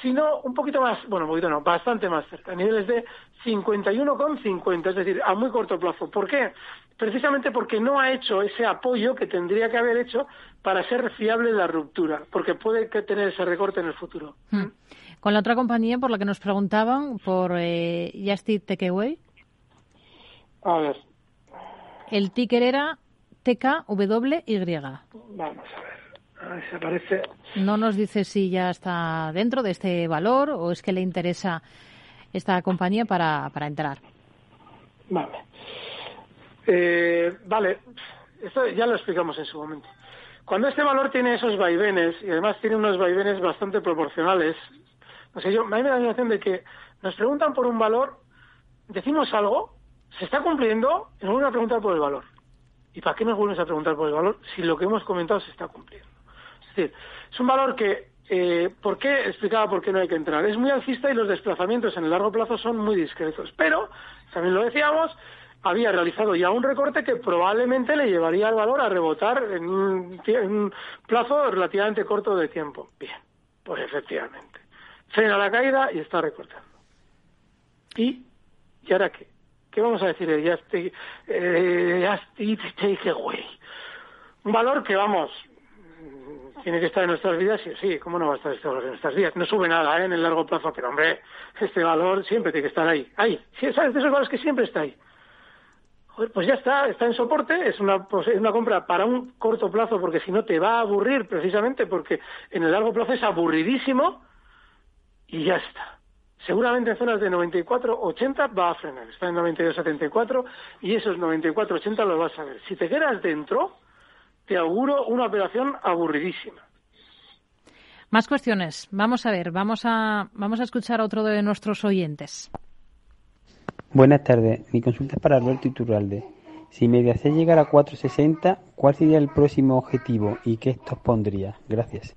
sino un poquito más, bueno, un poquito no, bastante más cerca, a niveles de 51,50, es decir, a muy corto plazo. ¿Por qué? Precisamente porque no ha hecho ese apoyo que tendría que haber hecho para ser fiable la ruptura, porque puede tener ese recorte en el futuro. Hmm. Con la otra compañía por la que nos preguntaban, por eh, Just Eat Takeaway. A ver. El ticker era TKWY. Vamos a ver. No nos dice si ya está dentro de este valor o es que le interesa esta compañía para, para entrar. Vale. Eh, vale, esto ya lo explicamos en su momento. Cuando este valor tiene esos vaivenes y además tiene unos vaivenes bastante proporcionales, no sé, yo, a mí me da la sensación de que nos preguntan por un valor, decimos algo, se está cumpliendo y nos vuelven a preguntar por el valor. ¿Y para qué nos vuelven a preguntar por el valor si lo que hemos comentado se está cumpliendo? Decir, es un valor que, eh, ¿por qué? Explicaba por qué no hay que entrar. Es muy alcista y los desplazamientos en el largo plazo son muy discretos. Pero, también lo decíamos, había realizado ya un recorte que probablemente le llevaría al valor a rebotar en un, plazo relativamente corto de tiempo. Bien, pues efectivamente. Frena la caída y está recortando. ¿Y, ¿y ahora qué? ¿Qué vamos a decir? Ya estoy, eh, take away. Un valor que, vamos, tiene que estar en nuestras vidas, sí, sí, ¿cómo no va a estar este valor en nuestras vidas? No sube nada ¿eh? en el largo plazo, pero hombre, este valor siempre tiene que estar ahí, ahí, ¿sabes? De esos valores que siempre está ahí. Pues ya está, está en soporte, es una, pues, es una compra para un corto plazo, porque si no te va a aburrir precisamente, porque en el largo plazo es aburridísimo, y ya está seguramente en zonas de 94-80 va a frenar. Está en 92-74 y esos 94-80 los vas a ver. Si te quedas dentro, te auguro una operación aburridísima. Más cuestiones. Vamos a ver, vamos a, vamos a escuchar a otro de nuestros oyentes. Buenas tardes. Mi consulta es para Alberto Iturralde. Si Mediaset llegara a 460, ¿cuál sería el próximo objetivo y qué esto pondría? Gracias.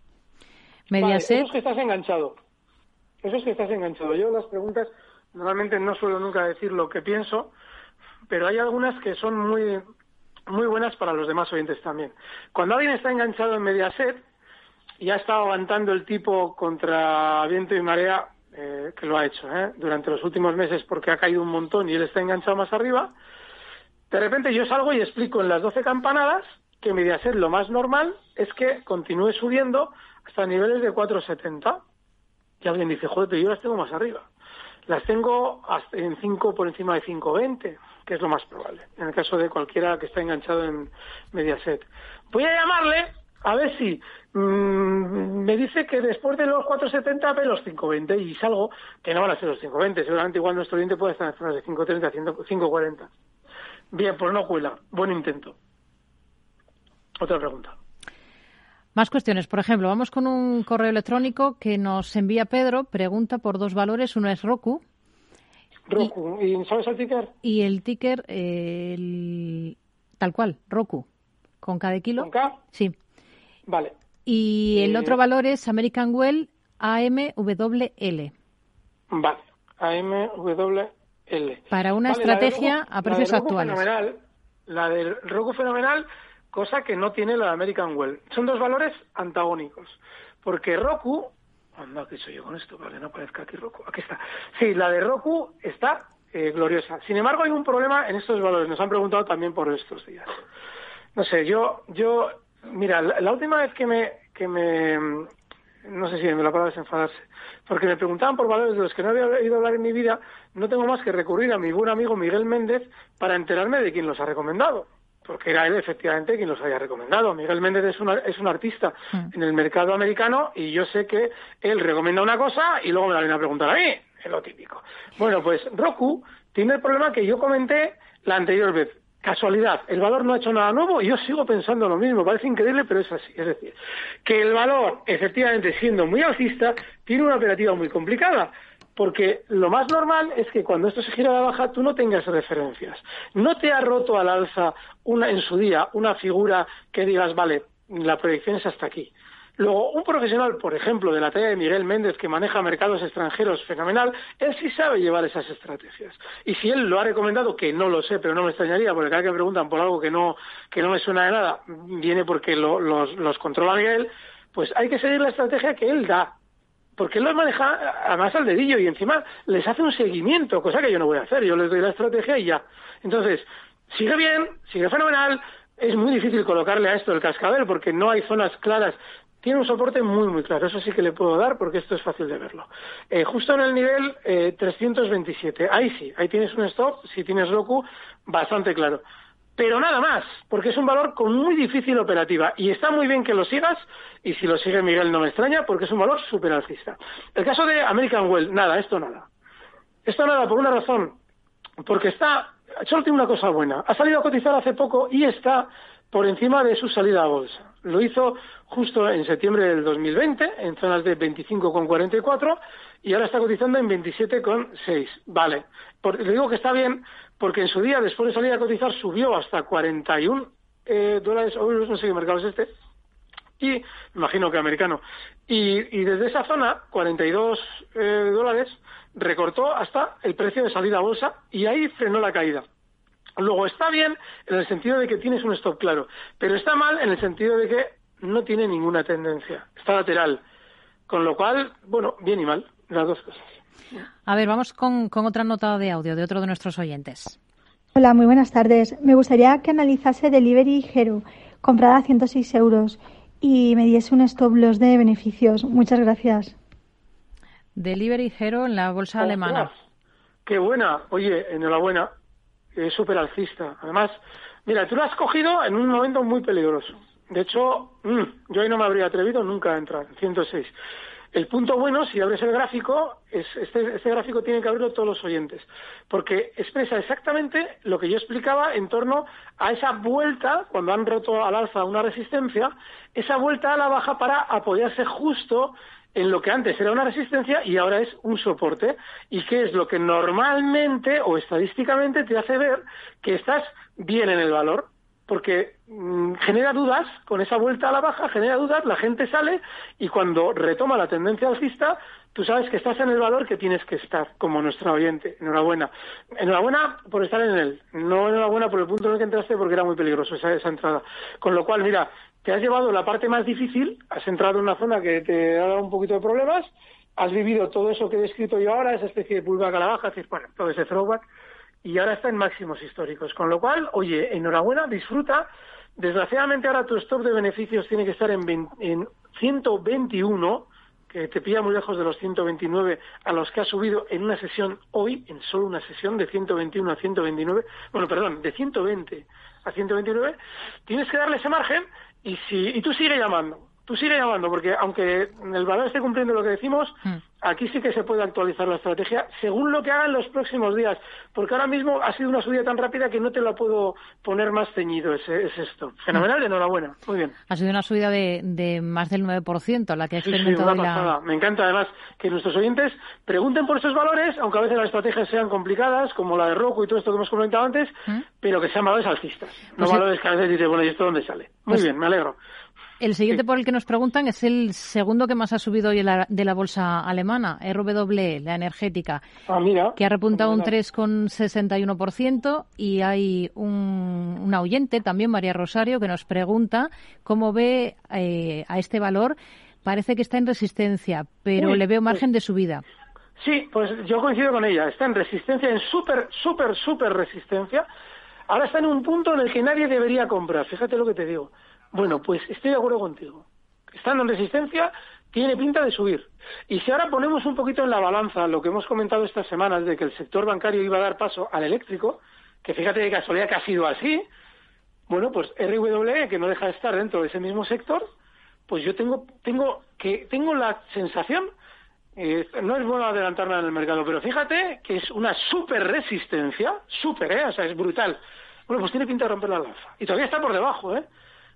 Mediaset. Vale, que estás enganchado. Eso es que estás enganchado. Yo las preguntas normalmente no suelo nunca decir lo que pienso, pero hay algunas que son muy muy buenas para los demás oyentes también. Cuando alguien está enganchado en Mediaset y ha estado aguantando el tipo contra viento y marea, eh, que lo ha hecho ¿eh? durante los últimos meses porque ha caído un montón y él está enganchado más arriba, de repente yo salgo y explico en las 12 campanadas que Mediaset lo más normal es que continúe subiendo hasta niveles de 470 y alguien dice, joder, pero yo las tengo más arriba. Las tengo en 5 por encima de 5.20, que es lo más probable, en el caso de cualquiera que está enganchado en Mediaset. Voy a llamarle a ver si mm, me dice que después de los 4.70 ve los 5.20 y salgo que no van a ser los 5.20. Seguramente igual nuestro cliente puede estar en zonas de 5.30, 5.40. Bien, pues no cuela. Buen intento. Otra pregunta. Más cuestiones. Por ejemplo, vamos con un correo electrónico que nos envía Pedro. Pregunta por dos valores. Uno es Roku. Roku. ¿Y, sabes el ticker? Y el ticker, tal cual, Roku. ¿Con cada kilo? ¿Con K? Sí. Vale. Y el eh, otro valor es American Well AMWL. Vale. AMWL. Para una estrategia a precios actuales. Fenomenal. La del Roku fenomenal cosa que no tiene la American Well. Son dos valores antagónicos, porque Roku, anda, ¿qué soy yo con esto? Para que no parezca aquí Roku, aquí está. Sí, la de Roku está eh, gloriosa. Sin embargo, hay un problema en estos valores. Nos han preguntado también por estos días. No sé, yo, yo, mira, la, última vez que me, que me, no sé si me la palabra es enfadarse, porque me preguntaban por valores de los que no había oído hablar en mi vida, no tengo más que recurrir a mi buen amigo Miguel Méndez para enterarme de quién los ha recomendado porque era él efectivamente quien los haya recomendado. Miguel Méndez es, es un artista mm. en el mercado americano y yo sé que él recomienda una cosa y luego me la viene a preguntar a mí, es lo típico. Bueno, pues Roku tiene el problema que yo comenté la anterior vez. Casualidad, el valor no ha hecho nada nuevo y yo sigo pensando lo mismo, parece increíble, pero es así. Es decir, que el valor, efectivamente, siendo muy alcista, tiene una operativa muy complicada porque lo más normal es que cuando esto se gira a la baja tú no tengas referencias. No te ha roto al alza una, en su día una figura que digas, vale, la proyección es hasta aquí. Luego, un profesional, por ejemplo, de la talla de Miguel Méndez, que maneja mercados extranjeros fenomenal, él sí sabe llevar esas estrategias. Y si él lo ha recomendado, que no lo sé, pero no me extrañaría, porque cada vez que preguntan por algo que no, que no me suena de nada, viene porque lo- los, los controla Miguel, pues hay que seguir la estrategia que él da. Porque él los maneja además al dedillo y encima les hace un seguimiento, cosa que yo no voy a hacer. Yo les doy la estrategia y ya. Entonces, sigue bien, sigue fenomenal. Es muy difícil colocarle a esto el cascabel porque no hay zonas claras. Tiene un soporte muy, muy claro. Eso sí que le puedo dar porque esto es fácil de verlo. Eh, justo en el nivel eh, 327. Ahí sí, ahí tienes un stop. Si tienes Roku, bastante claro. Pero nada más, porque es un valor con muy difícil operativa. Y está muy bien que lo sigas, y si lo sigue Miguel no me extraña, porque es un valor súper alcista. El caso de American Well, nada, esto nada. Esto nada, por una razón. Porque está, solo tiene una cosa buena. Ha salido a cotizar hace poco y está por encima de su salida a bolsa. Lo hizo justo en septiembre del 2020, en zonas de 25,44, y ahora está cotizando en 27,6. Vale. Por- le digo que está bien porque en su día, después de salir a cotizar, subió hasta 41 eh, dólares o no sé qué mercado es este, y imagino que americano. Y, y desde esa zona, 42 eh, dólares, recortó hasta el precio de salida a bolsa y ahí frenó la caída. Luego está bien en el sentido de que tienes un stop claro, pero está mal en el sentido de que no tiene ninguna tendencia, está lateral. Con lo cual, bueno, bien y mal, las dos cosas. A ver, vamos con, con otra nota de audio de otro de nuestros oyentes. Hola, muy buenas tardes. Me gustaría que analizase Delivery Hero, comprada a 106 euros, y me diese un stop loss de beneficios. Muchas gracias. Delivery Hero en la bolsa alemana. Qué buena. Oye, enhorabuena. Es súper alcista. Además, mira, tú lo has cogido en un momento muy peligroso. De hecho, mm, yo ahí no me habría atrevido nunca a entrar, en 106. El punto bueno, si abres el gráfico, es este, este gráfico tiene que abrirlo todos los oyentes, porque expresa exactamente lo que yo explicaba en torno a esa vuelta, cuando han roto al alza una resistencia, esa vuelta a la baja para apoyarse justo en lo que antes era una resistencia y ahora es un soporte, y que es lo que normalmente o estadísticamente te hace ver que estás bien en el valor porque mm, genera dudas, con esa vuelta a la baja genera dudas, la gente sale y cuando retoma la tendencia alcista, tú sabes que estás en el valor que tienes que estar, como nuestra oyente. Enhorabuena. Enhorabuena por estar en él, no enhorabuena por el punto en el que entraste porque era muy peligroso esa, esa entrada. Con lo cual, mira, te has llevado la parte más difícil, has entrado en una zona que te ha dado un poquito de problemas, has vivido todo eso que he descrito yo ahora, esa especie de pullback a la baja, bueno, todo ese throwback, y ahora está en máximos históricos. Con lo cual, oye, enhorabuena, disfruta. Desgraciadamente ahora tu stop de beneficios tiene que estar en, 20 en 121, que te pilla muy lejos de los 129 a los que ha subido en una sesión hoy, en solo una sesión de 121 a 129, bueno, perdón, de 120 a 129, tienes que darle ese margen y si y tú sigue llamando, tú sigue llamando porque aunque el valor esté cumpliendo lo que decimos, aquí sí que se puede actualizar la estrategia según lo que hagan los próximos días, porque ahora mismo ha sido una subida tan rápida que no te la puedo poner más ceñido ese, ese esto. Fenomenal, enhorabuena, muy bien. Ha sido una subida de, de más del 9%, la que ha Sí, sí, experimentado una la-. Me encanta además que nuestros oyentes pregunten por esos valores, aunque a veces las estrategias sean complicadas, como la de Roku y todo esto que hemos comentado antes, pero que sean valores alcistas, no Pues sí. valores que a veces dices, bueno, ¿y esto dónde sale? Muy Pues- bien, me alegro. El siguiente por el que nos preguntan es el segundo que más ha subido hoy de la bolsa alemana, RWE, la energética, Ah, mira. que ha repuntado un fenomenal. 3,61% y hay un, una oyente, también María Rosario, que nos pregunta cómo ve eh, a este valor. Parece que está en resistencia, pero Uy, le veo pues- margen de subida. Sí, pues yo coincido con ella. Está en resistencia, en súper, súper, súper resistencia. Ahora está en un punto en el que nadie debería comprar. Fíjate lo que te digo. Bueno, pues estoy de acuerdo contigo. Estando en resistencia, tiene pinta de subir. Y si ahora ponemos un poquito en la balanza lo que hemos comentado estas semanas de que el sector bancario iba a dar paso al eléctrico, que fíjate de casualidad que ha sido así, bueno, pues RWE, que no deja de estar dentro de ese mismo sector, pues yo tengo, tengo, que, tengo la sensación eh, no es bueno adelantar nada en el mercado, pero fíjate que es una super resistencia, super, ¿eh? O sea, es brutal. Bueno, pues tiene pinta de romper la lanza. Y todavía está por debajo, ¿eh?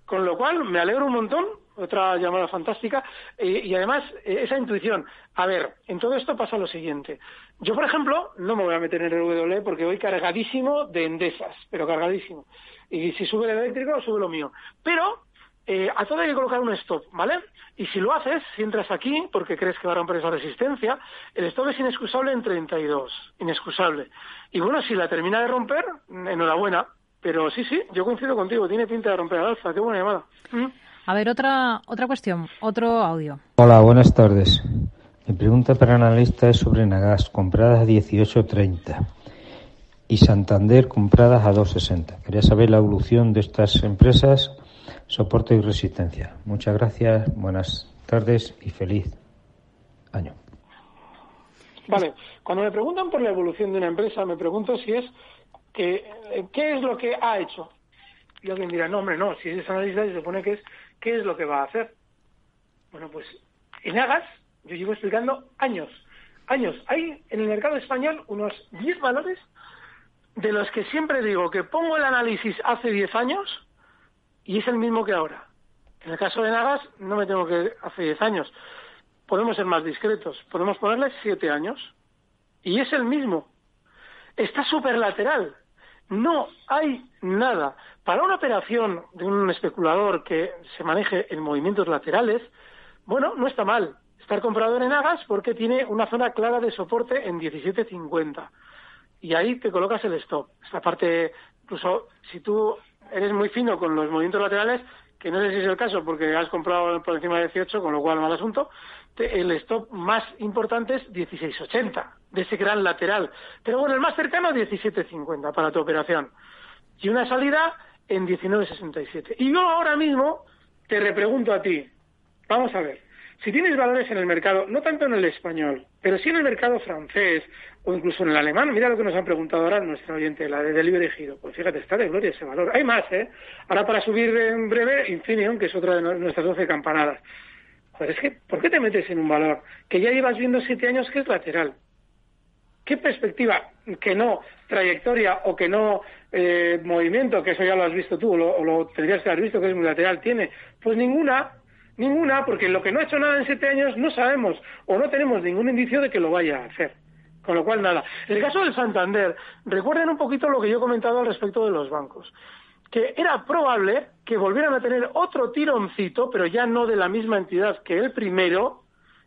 Con lo cual, me alegro un montón, otra llamada fantástica, eh, y además, eh, esa intuición. A ver, en todo esto pasa lo siguiente. Yo, por ejemplo, no me voy a meter en el W porque voy cargadísimo de endesas, pero cargadísimo. Y si sube el eléctrico, sube lo mío. Pero eh, a todo hay que colocar un stop, ¿vale? Y si lo haces, si entras aquí porque crees que va a romper esa resistencia, el stop es inexcusable en 32, inexcusable. Y bueno, si la termina de romper, enhorabuena. Pero sí, sí, yo coincido contigo, tiene pinta de romper al alza, qué buena llamada. ¿Mm? A ver, otra, otra cuestión, otro audio. Hola, buenas tardes. Mi pregunta para el analista es sobre Nagas, compradas a 18.30 y Santander compradas a 2.60. Quería saber la evolución de estas empresas soporte y resistencia. Muchas gracias, buenas tardes y feliz año. Vale, cuando me preguntan por la evolución de una empresa, me pregunto si es que, qué es lo que ha hecho. Y alguien dirá, no, hombre, no, si es analista se supone que es qué es lo que va a hacer. Bueno, pues en Agas yo llevo explicando años, años. Hay en el mercado español unos 10 valores de los que siempre digo que pongo el análisis hace 10 años y es el mismo que ahora. En el caso de Nagas no me tengo que hace 10 años. Podemos ser más discretos. Podemos ponerle 7 años. Y es el mismo. Está súper lateral. No hay nada. Para una operación de un especulador que se maneje en movimientos laterales, bueno, no está mal estar comprador en Agas porque tiene una zona clara de soporte en 17.50. Y ahí te colocas el stop. Esta parte, incluso si tú eres muy fino con los movimientos laterales, que no sé si es el caso porque has comprado por encima de 18, con lo cual mal asunto, el stop más importante es 16.80, de ese gran lateral. Pero bueno, el más cercano 17.50 para tu operación. Y una salida en 19.67. Y yo ahora mismo te repregunto a ti, vamos a ver, si tienes valores en el mercado, no tanto en el español, pero sí en el mercado francés o incluso en el alemán, mira lo que nos han preguntado ahora nuestro oyente, la de Delivery Giro. Pues fíjate, está de gloria ese valor. Hay más, ¿eh? Ahora para subir en breve, Infineon, que es otra de nuestras 12 campanadas. Joder, es que, ¿por qué te metes en un valor que ya llevas viendo siete años que es lateral? ¿Qué perspectiva? Que no trayectoria o que no eh, movimiento, que eso ya lo has visto tú, o lo, tendrías que haber visto que es muy lateral, tiene. Pues ninguna, Ninguna, porque lo que no ha hecho nada en siete años no sabemos o no tenemos ningún indicio de que lo vaya a hacer. Con lo cual, nada. El caso del Santander, recuerden un poquito lo que yo he comentado al respecto de los bancos. Que era probable que volvieran a tener otro tironcito, pero ya no de la misma entidad que el primero,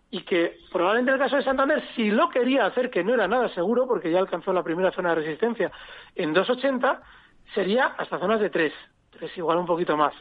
y que probablemente en el caso de Santander, si lo quería hacer, que no era nada seguro, porque ya alcanzó la primera zona de resistencia en 2,80, sería hasta zonas de 3, 3 igual un poquito más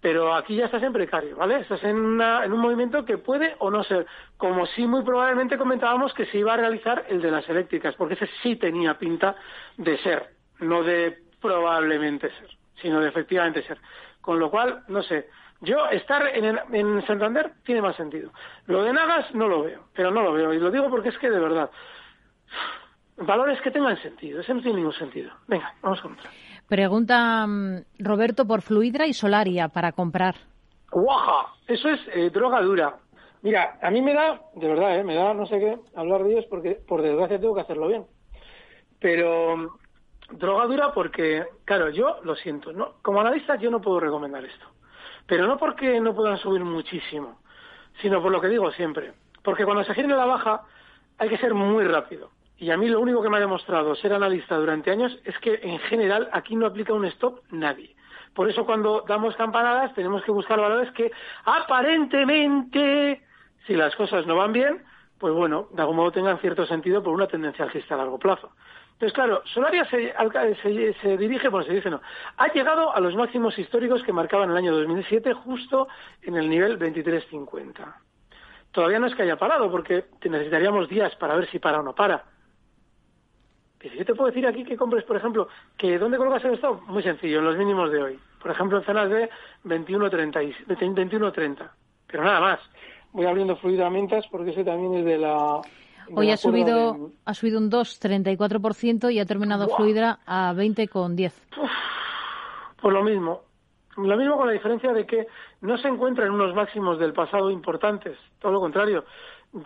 pero aquí ya estás en precario, ¿vale? Estás en, un movimiento que puede o no ser, como sí muy probablemente comentábamos que se iba a realizar el de las eléctricas, porque ese sí tenía pinta de ser, no de probablemente ser, sino de efectivamente ser. Con lo cual, no sé, yo estar en, en Santander tiene más sentido. Lo de Nagas no lo veo, pero no lo veo, y lo digo porque es que de verdad, valores que tengan sentido, ese no tiene ningún sentido. Venga, vamos con otro. Pregunta mm, Roberto por Fluidra y Solaria para comprar. ¡Guaja! Eso es eh, droga dura. Mira, a mí me da, de verdad, eh, me da no sé qué hablar de ellos porque por desgracia tengo que hacerlo bien. Pero droga dura porque, claro, yo lo siento, ¿no? Como analista yo no puedo recomendar esto. Pero no porque no puedan subir muchísimo, sino por lo que digo siempre. Porque cuando se gire la baja hay que ser muy rápido. Y a mí lo único que me ha demostrado ser analista durante años es que en general aquí no aplica un stop nadie. Por eso cuando damos campanadas tenemos que buscar valores que aparentemente, si las cosas no van bien, pues bueno, de algún modo tengan cierto sentido por una tendencia alcista a largo plazo. Entonces, claro, Solaria se, dirige, bueno, se dice no, ha llegado a los máximos históricos que marcaban el año 2007 justo en el nivel 23.50. Todavía no es que haya parado, porque necesitaríamos días para ver si para o no para yo te puedo decir aquí que compres, por ejemplo, que ¿dónde colocas el stop? Muy sencillo, en los mínimos de hoy. Por ejemplo, en zonas de 21.30. Pero nada más. Voy abriendo fluidamente porque ese también es de la... hoy ha subido, ha subido un 2,34% y ha terminado Fluidra a 20,10. Pues lo mismo. Lo mismo con la diferencia de que no se encuentra en unos máximos del pasado importantes. Todo lo contrario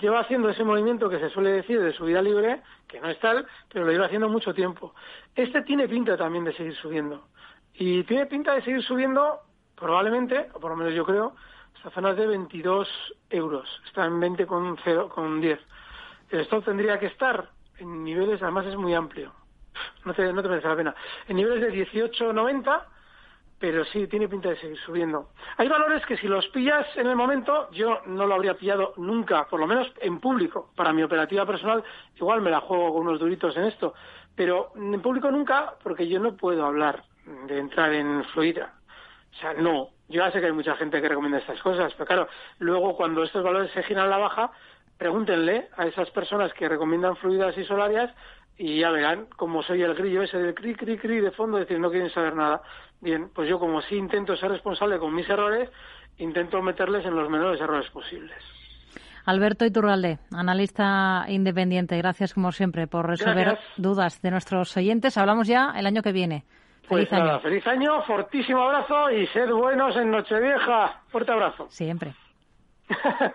lleva haciendo ese movimiento que se suele decir de subida libre, que no es tal, pero lo lleva haciendo mucho tiempo. Este tiene pinta también de seguir subiendo. Y tiene pinta de seguir subiendo, probablemente, o por lo menos yo creo, hasta zonas de 22 euros. Está en 20 con, con 10. El stop tendría que estar en niveles, además es muy amplio. No te, no te merece la pena. En niveles de 18,90 pero sí, tiene pinta de seguir subiendo. Hay valores que si los pillas en el momento, yo no lo habría pillado nunca, por lo menos en público. Para mi operativa personal, igual me la juego con unos duritos en esto, pero en público nunca, porque yo no puedo hablar de entrar en fluida. O sea, no. Yo ya sé que hay mucha gente que recomienda estas cosas, pero claro, luego cuando estos valores se giran a la baja, pregúntenle a esas personas que recomiendan fluidas y solarias y ya verán como soy el grillo ese del cri, cri, cri de fondo, decir, no quieren saber nada. Bien, pues yo como sí intento ser responsable con mis errores, intento meterles en los menores errores posibles. Alberto Iturralde, analista independiente, gracias como siempre por resolver dudas de nuestros oyentes. Hablamos ya el año que viene. Feliz pues año. feliz año, fortísimo abrazo y sed buenos en Nochevieja. Fuerte abrazo. Siempre.